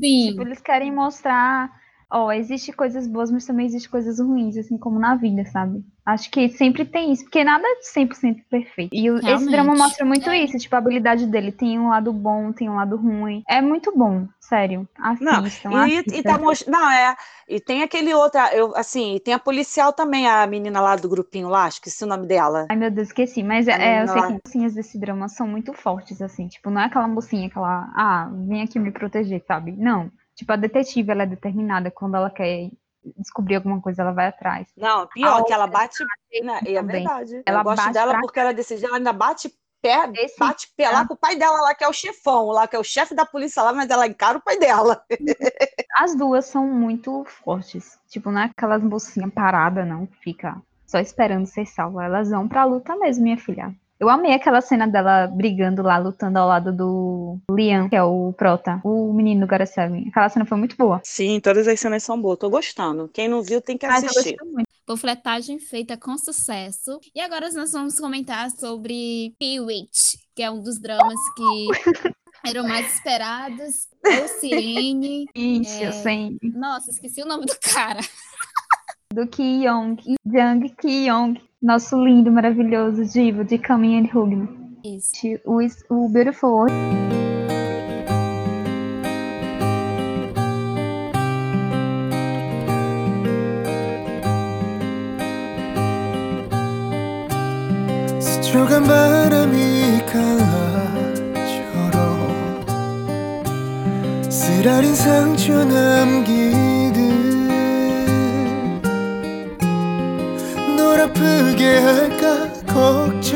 Sim. Tipo, eles querem mostrar ó, oh, existe coisas boas, mas também existe coisas ruins, assim como na vida, sabe? Acho que sempre tem isso, porque nada é 100% perfeito. E Realmente. esse drama mostra muito é. isso, tipo, a habilidade dele tem um lado bom, tem um lado ruim. É muito bom, sério. Assistam, não, e, e tá most... não, é, e tem aquele outro, eu, assim, tem a policial também, a menina lá do grupinho lá, acho que esqueci o nome dela. Ai, meu Deus, esqueci, mas é, eu sei lá. que as mocinhas desse drama são muito fortes, assim, tipo, não é aquela mocinha que ela, ah, vem aqui me proteger, sabe? Não. Tipo, a detetive, ela é determinada. Quando ela quer descobrir alguma coisa, ela vai atrás. Não, pior, a que ela bate. Não, é verdade. Ela eu gosto dela porque ela decide, ela ainda bate pé, Esse... bate pé lá com o pai dela lá, que é o chefão, lá, que é o chefe da polícia lá, mas ela encara o pai dela. <laughs> As duas são muito fortes. Tipo, não é aquelas mocinhas paradas, não, que fica só esperando ser salva. Elas vão pra luta mesmo, minha filha. Eu amei aquela cena dela brigando lá, lutando ao lado do Liam, que é o prota, o menino do Garacel. Aquela cena foi muito boa. Sim, todas as cenas são boas. Tô gostando. Quem não viu tem que assistir. Panfletagem feita com sucesso. E agora nós vamos comentar sobre Peewit, que é um dos dramas que <laughs> eram mais esperados. O Sirene. Isso, é... sim. Nossa, esqueci o nome do cara Do Ki Young. Jang Ki Young. Nosso lindo, maravilhoso divo de Coming and Hugno. Isso. O, o Beautiful 스쳐간 바람이 강아처럼 쓰라린 상처 남기 아프게 할까? 걱정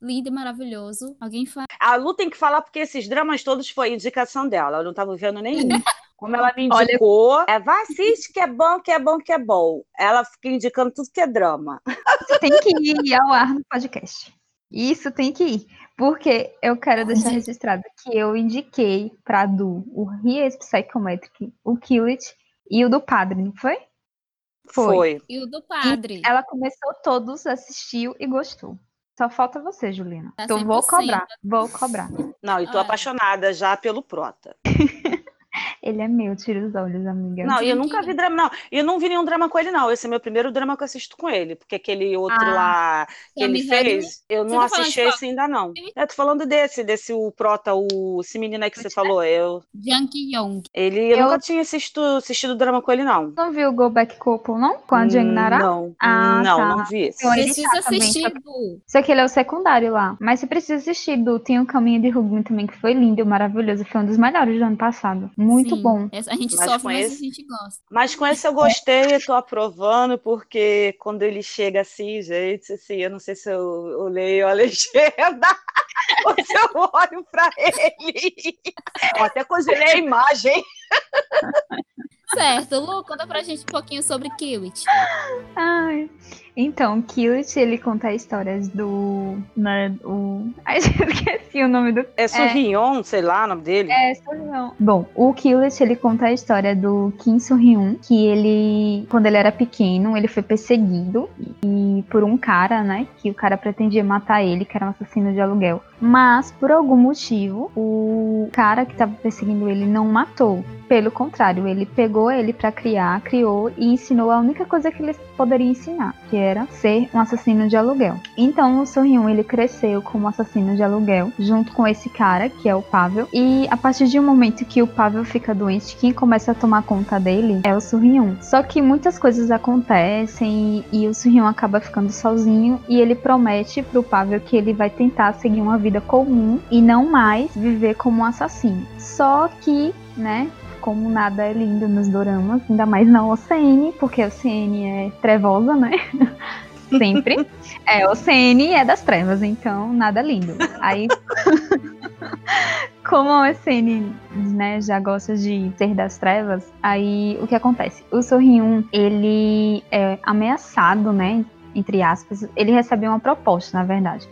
lindo e maravilhoso. Alguém fala? A Lu tem que falar porque esses dramas todos foi indicação dela. Eu não estava vendo nenhum. <laughs> Como ela me Olha- indicou, é, vai assiste que é bom, que é bom, que é bom. Ela fica indicando tudo que é drama. Tem que ir ao ar no podcast. Isso tem que ir. Porque eu quero deixar registrado que eu indiquei pra Du o Ries Psychometric, o Kill It e o do Padre, não foi? Foi. Foi. E o do padre. Ela começou todos, assistiu e gostou. Só falta você, Juliana. Tá então vou 100%. cobrar, vou cobrar. Não, e tô Olha. apaixonada já pelo Prota. Ele é meu, tira os olhos, amiga. Não, e eu nunca vi drama, não. E eu não vi nenhum drama com ele, não. Esse é meu primeiro drama que eu assisto com ele. Porque aquele outro Ah, lá que ele Tommy Henry. fez, eu não tá assisti qual? esse ainda, não. Eu tô falando desse, desse o Prota, o, esse menino aí que você falou. Eu, Jang Young. ele, eu, Eu- nunca tinha assistido, assistido drama com ele, não. Não viu o Go Back Couple, não? Com a Jane Nara? Não, Ah, não, tá. não vi esse. Então, ele Precisa tá também, assistir só do. Só que ele é o secundário lá. Mas você precisa assistir do Tem o Caminho de Rugby também, que foi lindo, maravilhoso. Foi um dos melhores do ano passado. Muito Sim. bom. A gente Mas sofre, com mas esse- a gente gosta. Mas com esse eu gostei, eu tô aprovando, porque quando ele chega assim, gente, assim, eu não sei se eu, eu leio a legenda ou se eu olho pra ele. Eu até congelei a imagem. Certo, Lu, conta pra gente um pouquinho sobre Kiwit. Ai. Então, Kill It, ele conta histórias do. Né, o... <laughs> Ai, esqueci o nome do É Surrion, sei lá o nome dele. É, Surhyun. Bom, o Killet, ele conta a história do Kim Surhyun, que ele, quando ele era pequeno, ele foi perseguido e por um cara, né, que o cara pretendia matar ele, que era um assassino de aluguel. Mas, por algum motivo, o cara que estava perseguindo ele não matou. Pelo contrário, ele pegou ele pra criar, criou e ensinou a única coisa que ele poderia ensinar, que era ser um assassino de aluguel. Então, o Surhyun, ele cresceu como assassino de aluguel, junto com esse cara, que é o Pavel. E a partir de um momento que o Pavel fica doente, quem começa a tomar conta dele é o Surhyun. Só que muitas coisas acontecem e, e o Surhyun acaba ficando sozinho e ele promete pro Pavel que ele vai tentar seguir uma vida comum e não mais viver como um assassino. Só que, né, como nada é lindo nos doramas, ainda mais na OCN, porque a OCN é trevosa, né? <laughs> Sempre. É, OCN é das trevas, então nada lindo. Aí, <laughs> como a OCN, né, já gosta de ser das trevas, aí o que acontece? O Sorriun, ele é ameaçado, né, entre aspas, ele recebe uma proposta, na verdade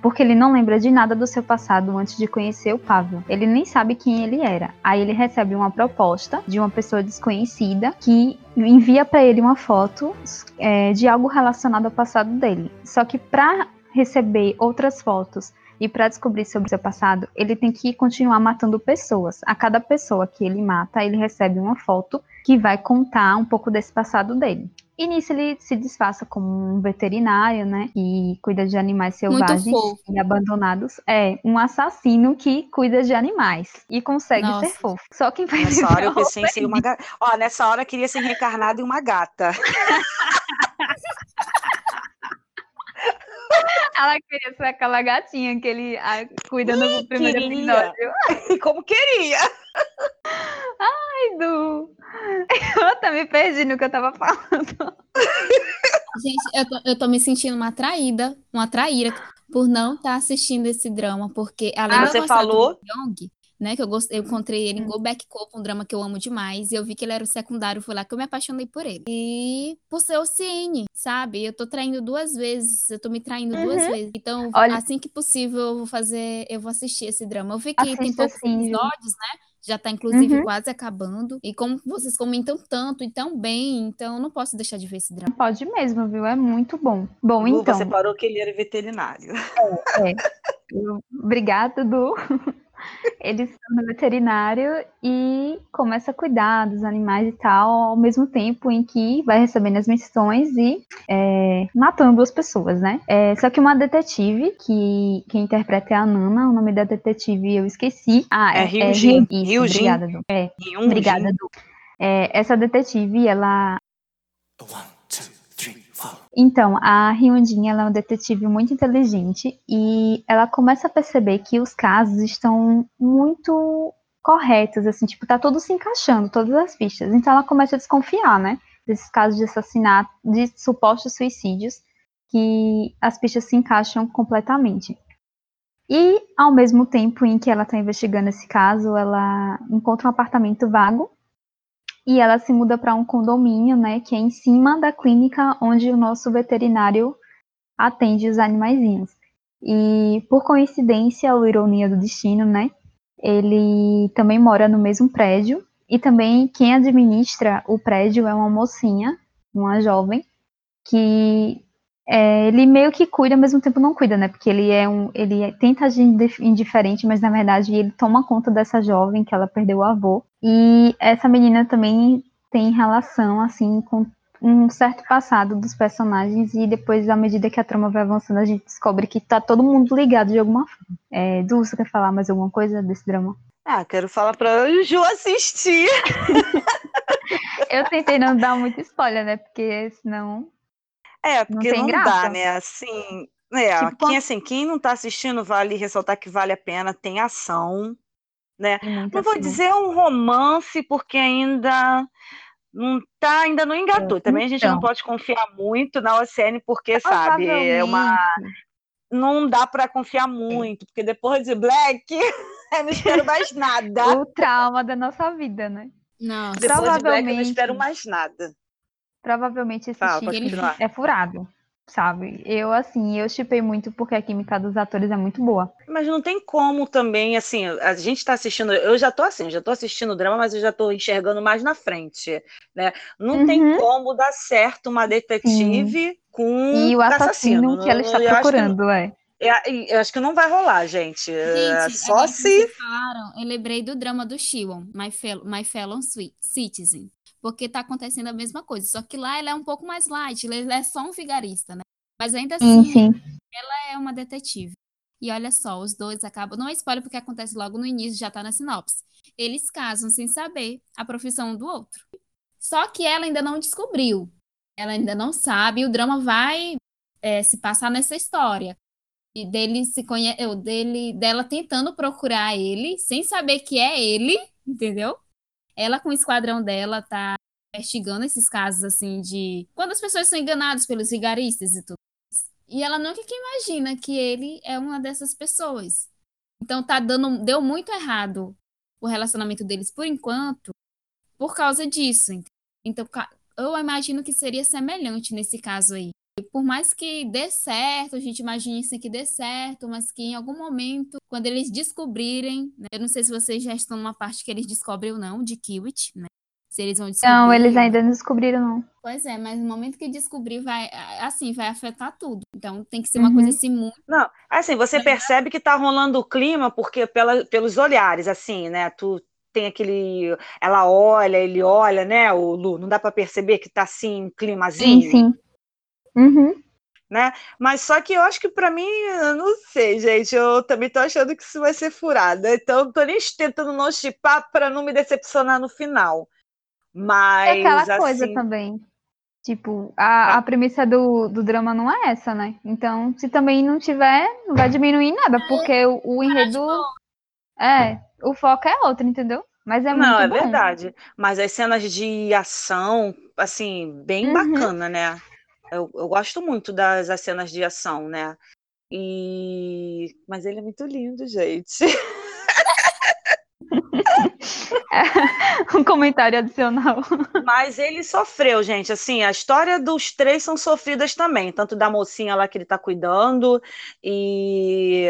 porque ele não lembra de nada do seu passado antes de conhecer o Pavel. Ele nem sabe quem ele era. Aí ele recebe uma proposta de uma pessoa desconhecida que envia para ele uma foto é, de algo relacionado ao passado dele. Só que para receber outras fotos e para descobrir sobre o seu passado, ele tem que continuar matando pessoas. A cada pessoa que ele mata, ele recebe uma foto que vai contar um pouco desse passado dele. E nisso ele se disfarça como um veterinário, né? Que cuida de animais selvagens e abandonados. É, um assassino que cuida de animais e consegue Nossa. ser fofo. Só quem faz Nessa hora é eu o pensei em ser uma gata. Ó, nessa hora eu queria ser reencarnada em uma gata. <laughs> Ela queria ser aquela gatinha que ele ah, cuida no primeiro queria. episódio. <laughs> Como queria. Ai, Du. Eu até me perdi no que eu tava falando. Gente, eu tô, eu tô me sentindo uma traída, uma traíra por não estar assistindo esse drama, porque além Ah, de você falou? do Young, né, que eu, gost... eu encontrei ele em Hum. Go Back Cope, um drama que eu amo demais, e eu vi que ele era o secundário, foi lá que eu me apaixonei por ele. E por ser o Cine, sabe? Eu tô traindo duas vezes, eu tô me traindo duas Uhum. vezes. Então, Olha- assim que possível, eu vou fazer, eu vou assistir esse drama. Eu vi que tem poucos sim, viu? episódios, né? Já tá, inclusive, Uhum. quase acabando. E como vocês comentam tanto e tão bem, então eu não posso deixar de ver esse drama. Pode mesmo, viu? É muito bom. Bom, Lu, então. Você parou que ele era veterinário. Eu- Obrigada, Du. <laughs> Ele se torna veterinário e começa a cuidar dos animais e tal, ao mesmo tempo em que vai recebendo as missões e é, matando as pessoas, né? É, só que uma detetive, que quem interpreta é a Nana, o nome da detetive eu esqueci. Ah, É é, Ryujin. Isso, Ryujin. obrigada, Du. É, obrigada, Du. É, essa detetive, ela One, Então, a Hyundin, ela é uma detetive muito inteligente e ela começa a perceber que os casos estão muito corretos, assim, tipo, tá tudo se encaixando, todas as pistas. Então ela começa a desconfiar, né, desses casos de assassinato, de supostos suicídios, que as pistas se encaixam completamente. E, ao mesmo tempo em que ela está investigando esse caso, ela encontra um apartamento vago e ela se muda para um condomínio, né, que é em cima da clínica onde o nosso veterinário atende os animaizinhos. E por coincidência, ou ironia do destino, né, ele também mora no mesmo prédio e também quem administra o prédio é uma mocinha, uma jovem, que é, ele meio que cuida, ao mesmo tempo não cuida, né? Porque ele é um, ele é- tenta agir indif- indiferente, mas na verdade ele toma conta dessa jovem que ela perdeu o avô. E essa menina também tem relação assim com um certo passado dos personagens e depois, à medida que a trama vai avançando, a gente descobre que tá todo mundo ligado de alguma forma. É, Du, você quer falar mais alguma coisa desse drama? Ah, quero falar pra Ju assistir. <laughs> Eu tentei não dar muito spoiler, né? Porque senão. É, porque tem não, graça. dá, né? Assim, é, Tipo, quem, assim, quem não tá assistindo, vale ressaltar que vale a pena, tem ação, né? Não vou ação. dizer um romance, porque ainda não tá, ainda não engatou. Também a gente não então. pode confiar muito na OCN, porque, sabe, é uma, não dá pra confiar muito, porque depois de Black, <laughs> eu não espero mais nada. <laughs> O trauma da nossa vida, né? Nossa. Depois de Black, eu não espero mais nada. Provavelmente esse Fala, chip ele- é furado, sabe? Eu, assim, eu chipei muito porque a química dos atores é muito boa. Mas não tem como também, assim, a gente tá assistindo, eu já tô assim, já tô assistindo o drama, mas eu já tô enxergando mais na frente, né? Não tem Uhum. como dar certo uma detetive com E o um assassino que ela está que- procurando, é. é, eu acho que não vai rolar, gente. É Gente, só se. falaram, eu lembrei do drama do Shion, My, Fel My Fellow Sweet Citizen. Porque tá acontecendo a mesma coisa. Só que lá ela é um pouco mais light, ele é só um vigarista, né? Mas ainda Sim, assim, sim. ela é uma detetive. E olha só, os dois acabam. Não é spoiler porque acontece logo no início, já tá na sinopse. Eles casam sem saber a profissão um do outro. Só que ela ainda não descobriu. Ela ainda não sabe, e o drama vai é, se passar nessa história. E dele se conhe... eu, dele, dela tentando procurar ele, sem saber que é ele, entendeu? Ela com o esquadrão dela tá investigando esses casos assim de quando as pessoas são enganadas pelos vigaristas e tudo. E ela nunca que imagina que ele é uma dessas pessoas. Então tá dando, deu muito errado o relacionamento deles por enquanto, por causa disso. ent- Então eu imagino que seria semelhante nesse caso aí. Por mais que dê certo, a gente imagine assim que dê certo, mas que em algum momento, quando eles descobrirem, né, eu não sei se vocês já estão numa parte que eles descobrem ou não, de Kiwit, né? Se eles vão descobrir. Não, eles ainda não descobriram, não. Pois é, mas no momento que descobrir, vai, assim, vai afetar tudo. Então tem que ser uma Uhum. coisa assim muito. Não, assim, você percebe que tá rolando o clima porque pela, pelos olhares, assim, né? Tu tem aquele. Ela olha, ele olha, né, o Lu? Não dá pra perceber que tá assim, um climazinho? Sim, sim. Uhum. né? Mas só que eu acho que pra mim, eu não sei, gente, eu também tô achando que isso vai ser furada. Então, eu tô nem tentando não chipar pra não me decepcionar no final. Mas, É aquela coisa assim, também. Tipo, a, a premissa do, do drama não é essa, né? Então, se também não tiver, não vai diminuir nada, porque o, o enredo. É, o foco é outro, entendeu? Mas é Não, muito é bom. verdade. Mas as cenas de ação, assim, bem Uhum. bacana, né? Eu, eu gosto muito das as cenas de ação, né? E... Mas ele é muito lindo, gente. <laughs> um comentário adicional. Mas ele sofreu, gente. Assim, a história dos três são sofridas também, tanto da mocinha lá que ele tá cuidando, e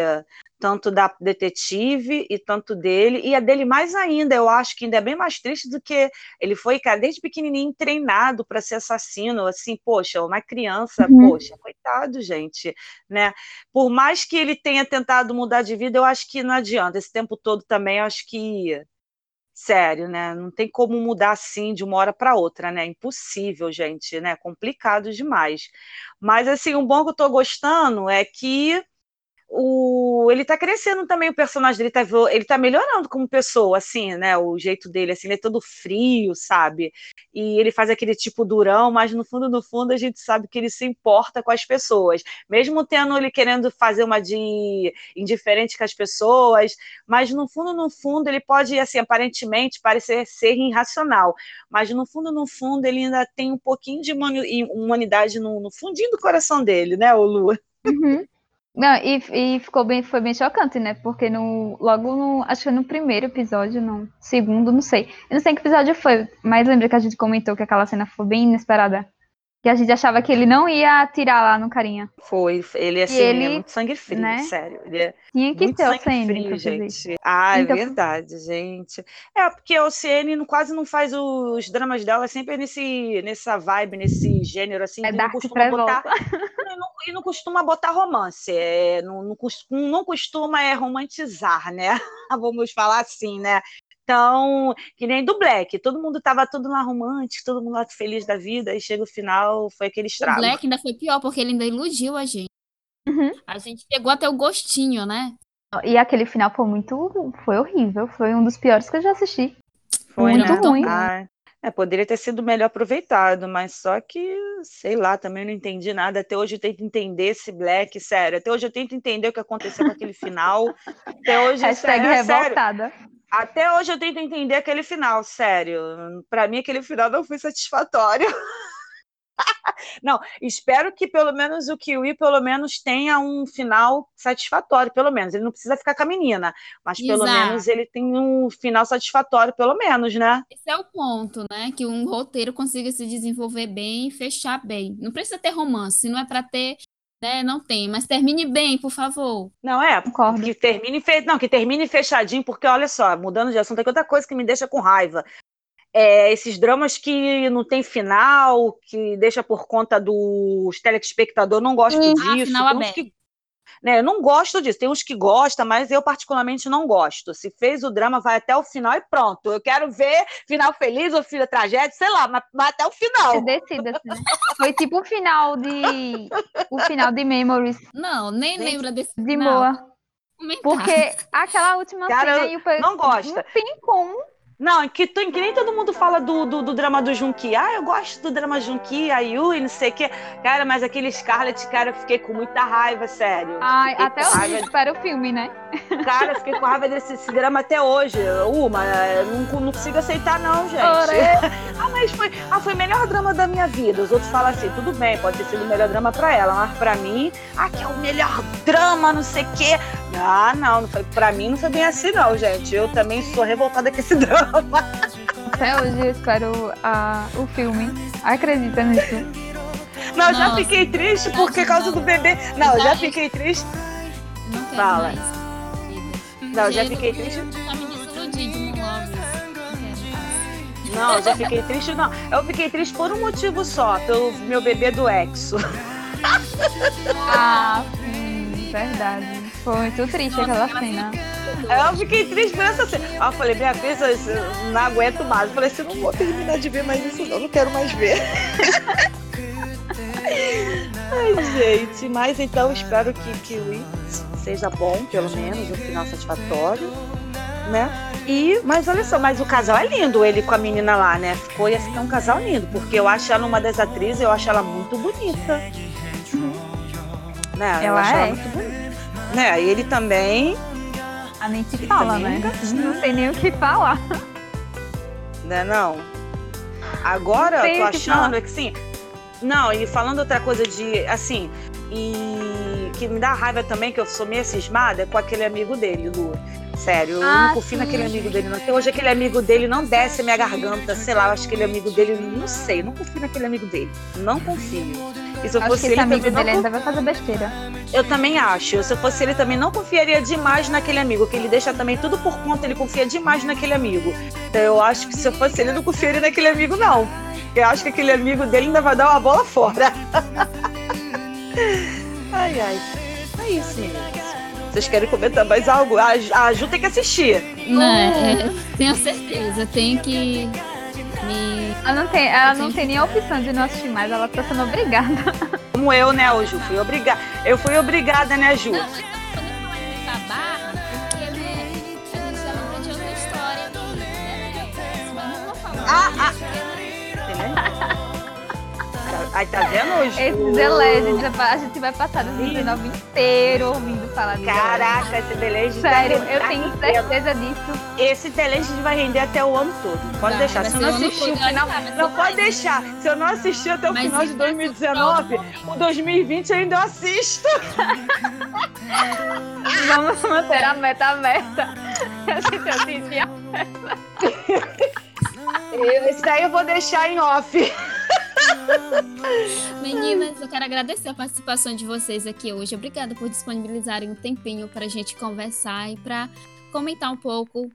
tanto da detetive, e tanto dele, e a dele mais ainda, eu acho que ainda é bem mais triste do que ele foi, cara, desde pequenininho treinado para ser assassino, assim, poxa, uma criança, Uhum. poxa, coitado, gente, né? Por mais que ele tenha tentado mudar de vida, eu acho que não adianta. Esse tempo todo também, eu acho que Sério, né? Não tem como mudar assim de uma hora para outra, né? Impossível, gente, né? Complicado demais. Mas assim, o bom que eu tô gostando é que o ele tá crescendo também o personagem dele, tá, ele tá melhorando como pessoa, assim, né? O jeito dele, assim, ele é todo frio, sabe? E ele faz aquele tipo durão, mas no fundo, no fundo, a gente sabe que ele se importa com as pessoas, mesmo tendo ele querendo fazer uma de indiferente com as pessoas, mas no fundo, no fundo, ele pode, assim, aparentemente parecer ser irracional, mas no fundo, no fundo, ele ainda tem um pouquinho de humani- humanidade no, no fundinho do coração dele, né, o Lu? Uhum. Não, e, e ficou bem, foi bem chocante, né? Porque no, logo no, acho que no primeiro episódio, no segundo, não sei. Eu não sei que episódio foi, mas lembra que a gente comentou que aquela cena foi bem inesperada. Que a gente achava que ele não ia atirar lá no carinha. Foi, ele assim, ele, é muito sangue frio, né? sério. Ele é Tinha que muito ter o sangue CN frio, gente. Ah, é Então- verdade, gente. É, porque o CN quase não faz os dramas dela sempre nesse, nessa vibe, nesse gênero, assim, É não costuma botar. <laughs> E não, e não costuma botar romance. É, não, não, não costuma é, romantizar, né? <laughs> Vamos falar assim, né? Então, que nem do Black, todo mundo tava tudo lá romântico, todo mundo lá feliz da vida, aí chega o final, foi aquele O estrago. Black ainda foi pior, porque ele ainda iludiu a gente. Uhum. A gente pegou até o gostinho, né? E aquele final foi muito. Foi horrível. Foi um dos piores que eu já assisti. Foi, Muito né? ruim. Ah, é, poderia ter sido melhor aproveitado, mas só que, sei lá, também não entendi nada. Até hoje eu tento entender esse Black, sério. Até hoje eu tento entender o que aconteceu com aquele final. Até hoje, <laughs> Hashtag é, sério. revoltada. Até hoje eu tento entender aquele final, sério. Pra mim, aquele final não foi satisfatório. <laughs> Não, espero que pelo menos o Kiwi pelo menos tenha um final satisfatório, pelo menos. Ele não precisa ficar com a menina, mas pelo Exato. menos ele tem um final satisfatório, pelo menos, né? Esse é o ponto, né? Que um roteiro consiga se desenvolver bem e fechar bem. Não precisa ter romance, não é pra ter, né? Não tem, mas termine bem, por favor. Não é? Concordo. Que termine, fe... não, que termine fechadinho, porque olha só, mudando de assunto, tem outra coisa que me deixa com raiva. É, esses dramas que não tem final, que deixa por conta dos telespectadores, não gosto Sim. Ah, disso. final Tem uns aberto. que, né, eu não gosto disso. Tem uns que gostam, mas eu particularmente não gosto. Se fez o drama, vai até o final e pronto. Eu quero ver final feliz ou final tragédia, sei lá, mas vai até o final. Decida-se, né? Foi tipo o final de. O final de Memories. Não, nem Gente, lembra desse De final. boa. Comentar. Porque aquela última Cara, cena eu o pe- não gosta. Não tem como. Não, que, tu- que nem todo mundo fala do, do, do drama do Junki. Ah, eu gosto do drama Junki, a Yui, não sei o quê. Cara, mas aquele Scarlet, cara, eu fiquei com muita raiva, sério. Ai, Fiquei até hoje raiva, espera o filme, né? Cara, eu fiquei com raiva desse esse drama até hoje. Uma, eu não, não consigo aceitar, não, gente. Ora. <laughs> ah, mas foi, ah, foi o melhor drama da minha vida. Os outros falam assim, tudo bem, pode ter sido o melhor drama pra ela, mas pra mim, ah, que é o melhor drama, não sei o quê. Ah, não, não foi, pra mim não foi bem assim, não, gente. Eu também sou revoltada com esse <laughs> drama. Até hoje eu espero a, o filme. Acredita nisso? Não, eu já Nossa. fiquei triste por causa do bebê. Não, eu já fiquei triste. Não Fala. Não, eu já fiquei triste. Não já fiquei triste, não. Eu fiquei triste por um motivo só, pelo meu bebê do Exo. Ah, sim, verdade. Foi muito triste aquela cena. Eu fiquei triste por essa cena. Aí eu falei, minha filha, eu não aguento mais. Eu falei assim, não vou terminar de ver mais isso, não. Não quero mais ver. <laughs> Ai, gente. Mas então espero que Kiwi seja bom, pelo menos, um final satisfatório, né? E, mas olha só, mas o casal é lindo, ele com a menina lá, né? Ficou, ia ficar um casal lindo, porque eu acho ela uma das atrizes, eu acho ela muito bonita. Né? eu Ela acho ela é. muito bonita. Né? Ele também. A nem se fala, né? Não tem nem o que falar. Né não? Agora eu tô que achando falar. é que sim. Não, e falando outra coisa de assim, e que me dá raiva também, que eu sou meio cismada, é com aquele amigo dele, Lu. Sério, eu Ah, não confio sim. naquele amigo dele. Não. Até hoje aquele amigo dele não desce a minha garganta, sei lá, eu acho que aquele amigo dele, não sei, eu não confio naquele amigo dele. Não confio. E se eu Acho fosse que ele amigo não dele ainda vai fazer besteira. eu também acho. Se eu fosse ele, também não confiaria demais naquele amigo, que ele deixa também tudo por conta, ele confia demais naquele amigo. Então eu acho que se eu fosse ele, eu não confiaria naquele amigo, não. Eu acho que aquele amigo dele ainda vai dar uma bola fora. <laughs> ai, ai. É isso, meninas. Vocês querem comentar mais algo? A, a Ju tem que assistir. Né, é, tenho certeza, tem que me. Ela não tem, ela não tem nem a opção de não assistir mais, ela tá sendo obrigada. <laughs> Como eu, né, ô Ju? Fui obrigada. Eu fui obrigada, né, Ju? Não, mas eu tô falando em barra, porque, né, a gente lembra de outra história né? Mas não vou falar. Ah, ah. Aí tá vendo, Ju? Esse Zelé, a gente vai passar o 19 inteiro ouvindo falar Zelé. Caraca, esse Delege Sério, eu tenho certeza disso. Esse Delege vai render até o ano todo. Pode deixar. Se eu não assistir o final. Não pode vai- deixar. Se eu não assistir até o Mas final de isso vai ser o 2019, o 2020 ainda eu assisto. <laughs> Vamos manter a meta aberta. <laughs> A gente assistia. <laughs> Esse daí eu vou deixar em off. Meninas, eu quero agradecer a participação de vocês aqui hoje. Obrigada por disponibilizarem um tempinho para a gente conversar e para comentar um pouco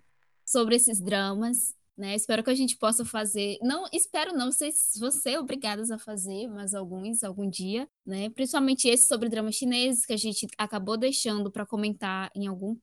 sobre esses dramas. Né? Espero que a gente possa fazer. Não, espero não, vocês vão ser obrigadas a fazer mais alguns algum dia, né? Principalmente esse sobre dramas chineses que a gente acabou deixando para comentar em algum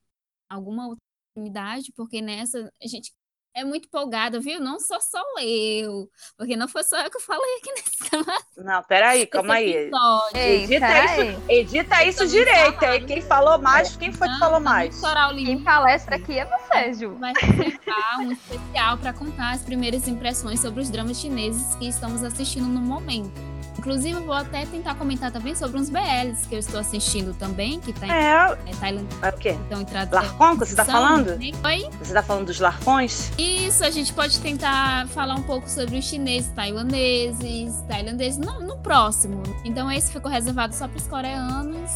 alguma outra oportunidade, porque nessa a gente é muito empolgada, viu? Não sou só eu, porque não foi só eu que falei aqui <laughs> nesse Não, peraí, calma aí. Ei, Edita peraí. isso, edita isso direito. falando. Quem falou mais, quem foi que Não, falou pra não mais? Quem palestra aqui é você, Ju. vai reservar um especial para contar as primeiras impressões sobre os dramas chineses que estamos assistindo no momento. Inclusive, eu vou até tentar comentar também sobre uns BLs que eu estou assistindo também, que tá em É, é, é o quê? então em tradução. Larcon que você tá falando? Oi? Você tá falando dos larcões? Isso, a gente pode tentar falar um pouco sobre os chineses, taiwaneses, tailandeses no, no próximo. Então esse ficou reservado só para os coreanos.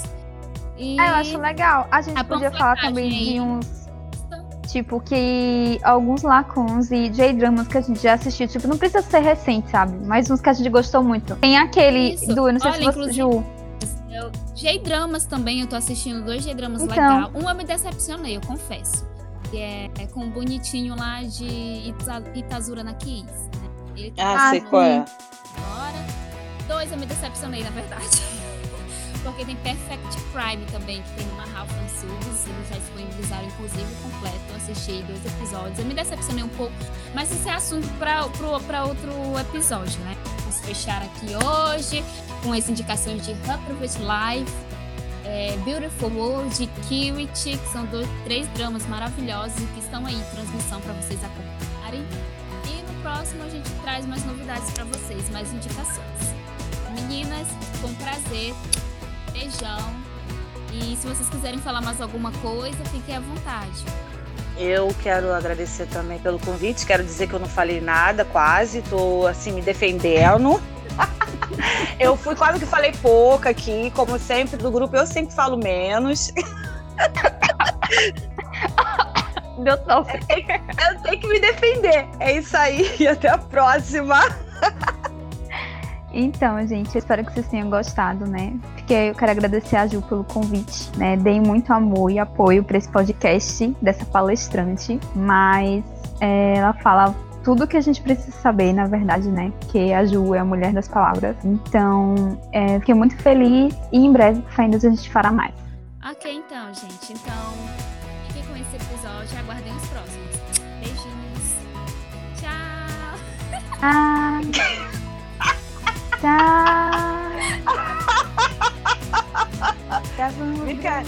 E Ah, eu acho legal. A gente A podia falar também de uns. Tipo, que alguns lacons e J-dramas que a gente já assistiu, tipo, não precisa ser recente, sabe? Mas uns que a gente gostou muito. Tem aquele Isso. do, eu não sei Olha, se você, inclusive- Ju. J-dramas também, eu tô assistindo dois J-dramas Então. legal. Um eu me decepcionei, eu confesso. Que é, é com o bonitinho lá de Ita- Itazura na Kiss. Né? Ele tá Ah, sei qual é. Agora. Dois eu me decepcionei, na verdade. <laughs> Porque tem Perfect Crime também, que tem uma Ralph Subs. Eles já disponibilizaram, inclusive, completo. Eu assisti dois episódios. Eu me decepcionei um pouco, mas isso é assunto para outro episódio, né? Vamos fechar aqui hoje com as indicações de Private Life, é, Beautiful World e que são dois, três dramas maravilhosos e que estão aí em transmissão para vocês acompanharem. E no próximo a gente traz mais novidades para vocês, mais indicações. Meninas, um prazer. Beijão. E se vocês quiserem falar mais alguma coisa, fiquem à vontade. Eu quero agradecer também pelo convite. Quero dizer que eu não falei nada, quase. Tô assim me defendendo. <laughs> eu fui quase que falei pouco aqui, como sempre do grupo. Eu sempre falo menos. <laughs> Deu tosse. Eu tenho que me defender. É isso aí. E <laughs> até a próxima. Então, gente, eu espero que vocês tenham gostado, né? Porque eu quero agradecer a Ju pelo convite, né? Dei muito amor e apoio para esse podcast dessa palestrante, mas é, ela fala tudo que a gente precisa saber, na verdade, né? Porque a Ju é a mulher das palavras. Então, é, fiquei muito feliz e em breve, Deus, a gente fará mais. Ok, então, gente. Então, fiquem com esse episódio e aguardem os próximos. Beijinhos. Tchau. Ah, <laughs> tchau. <laughs> Fica,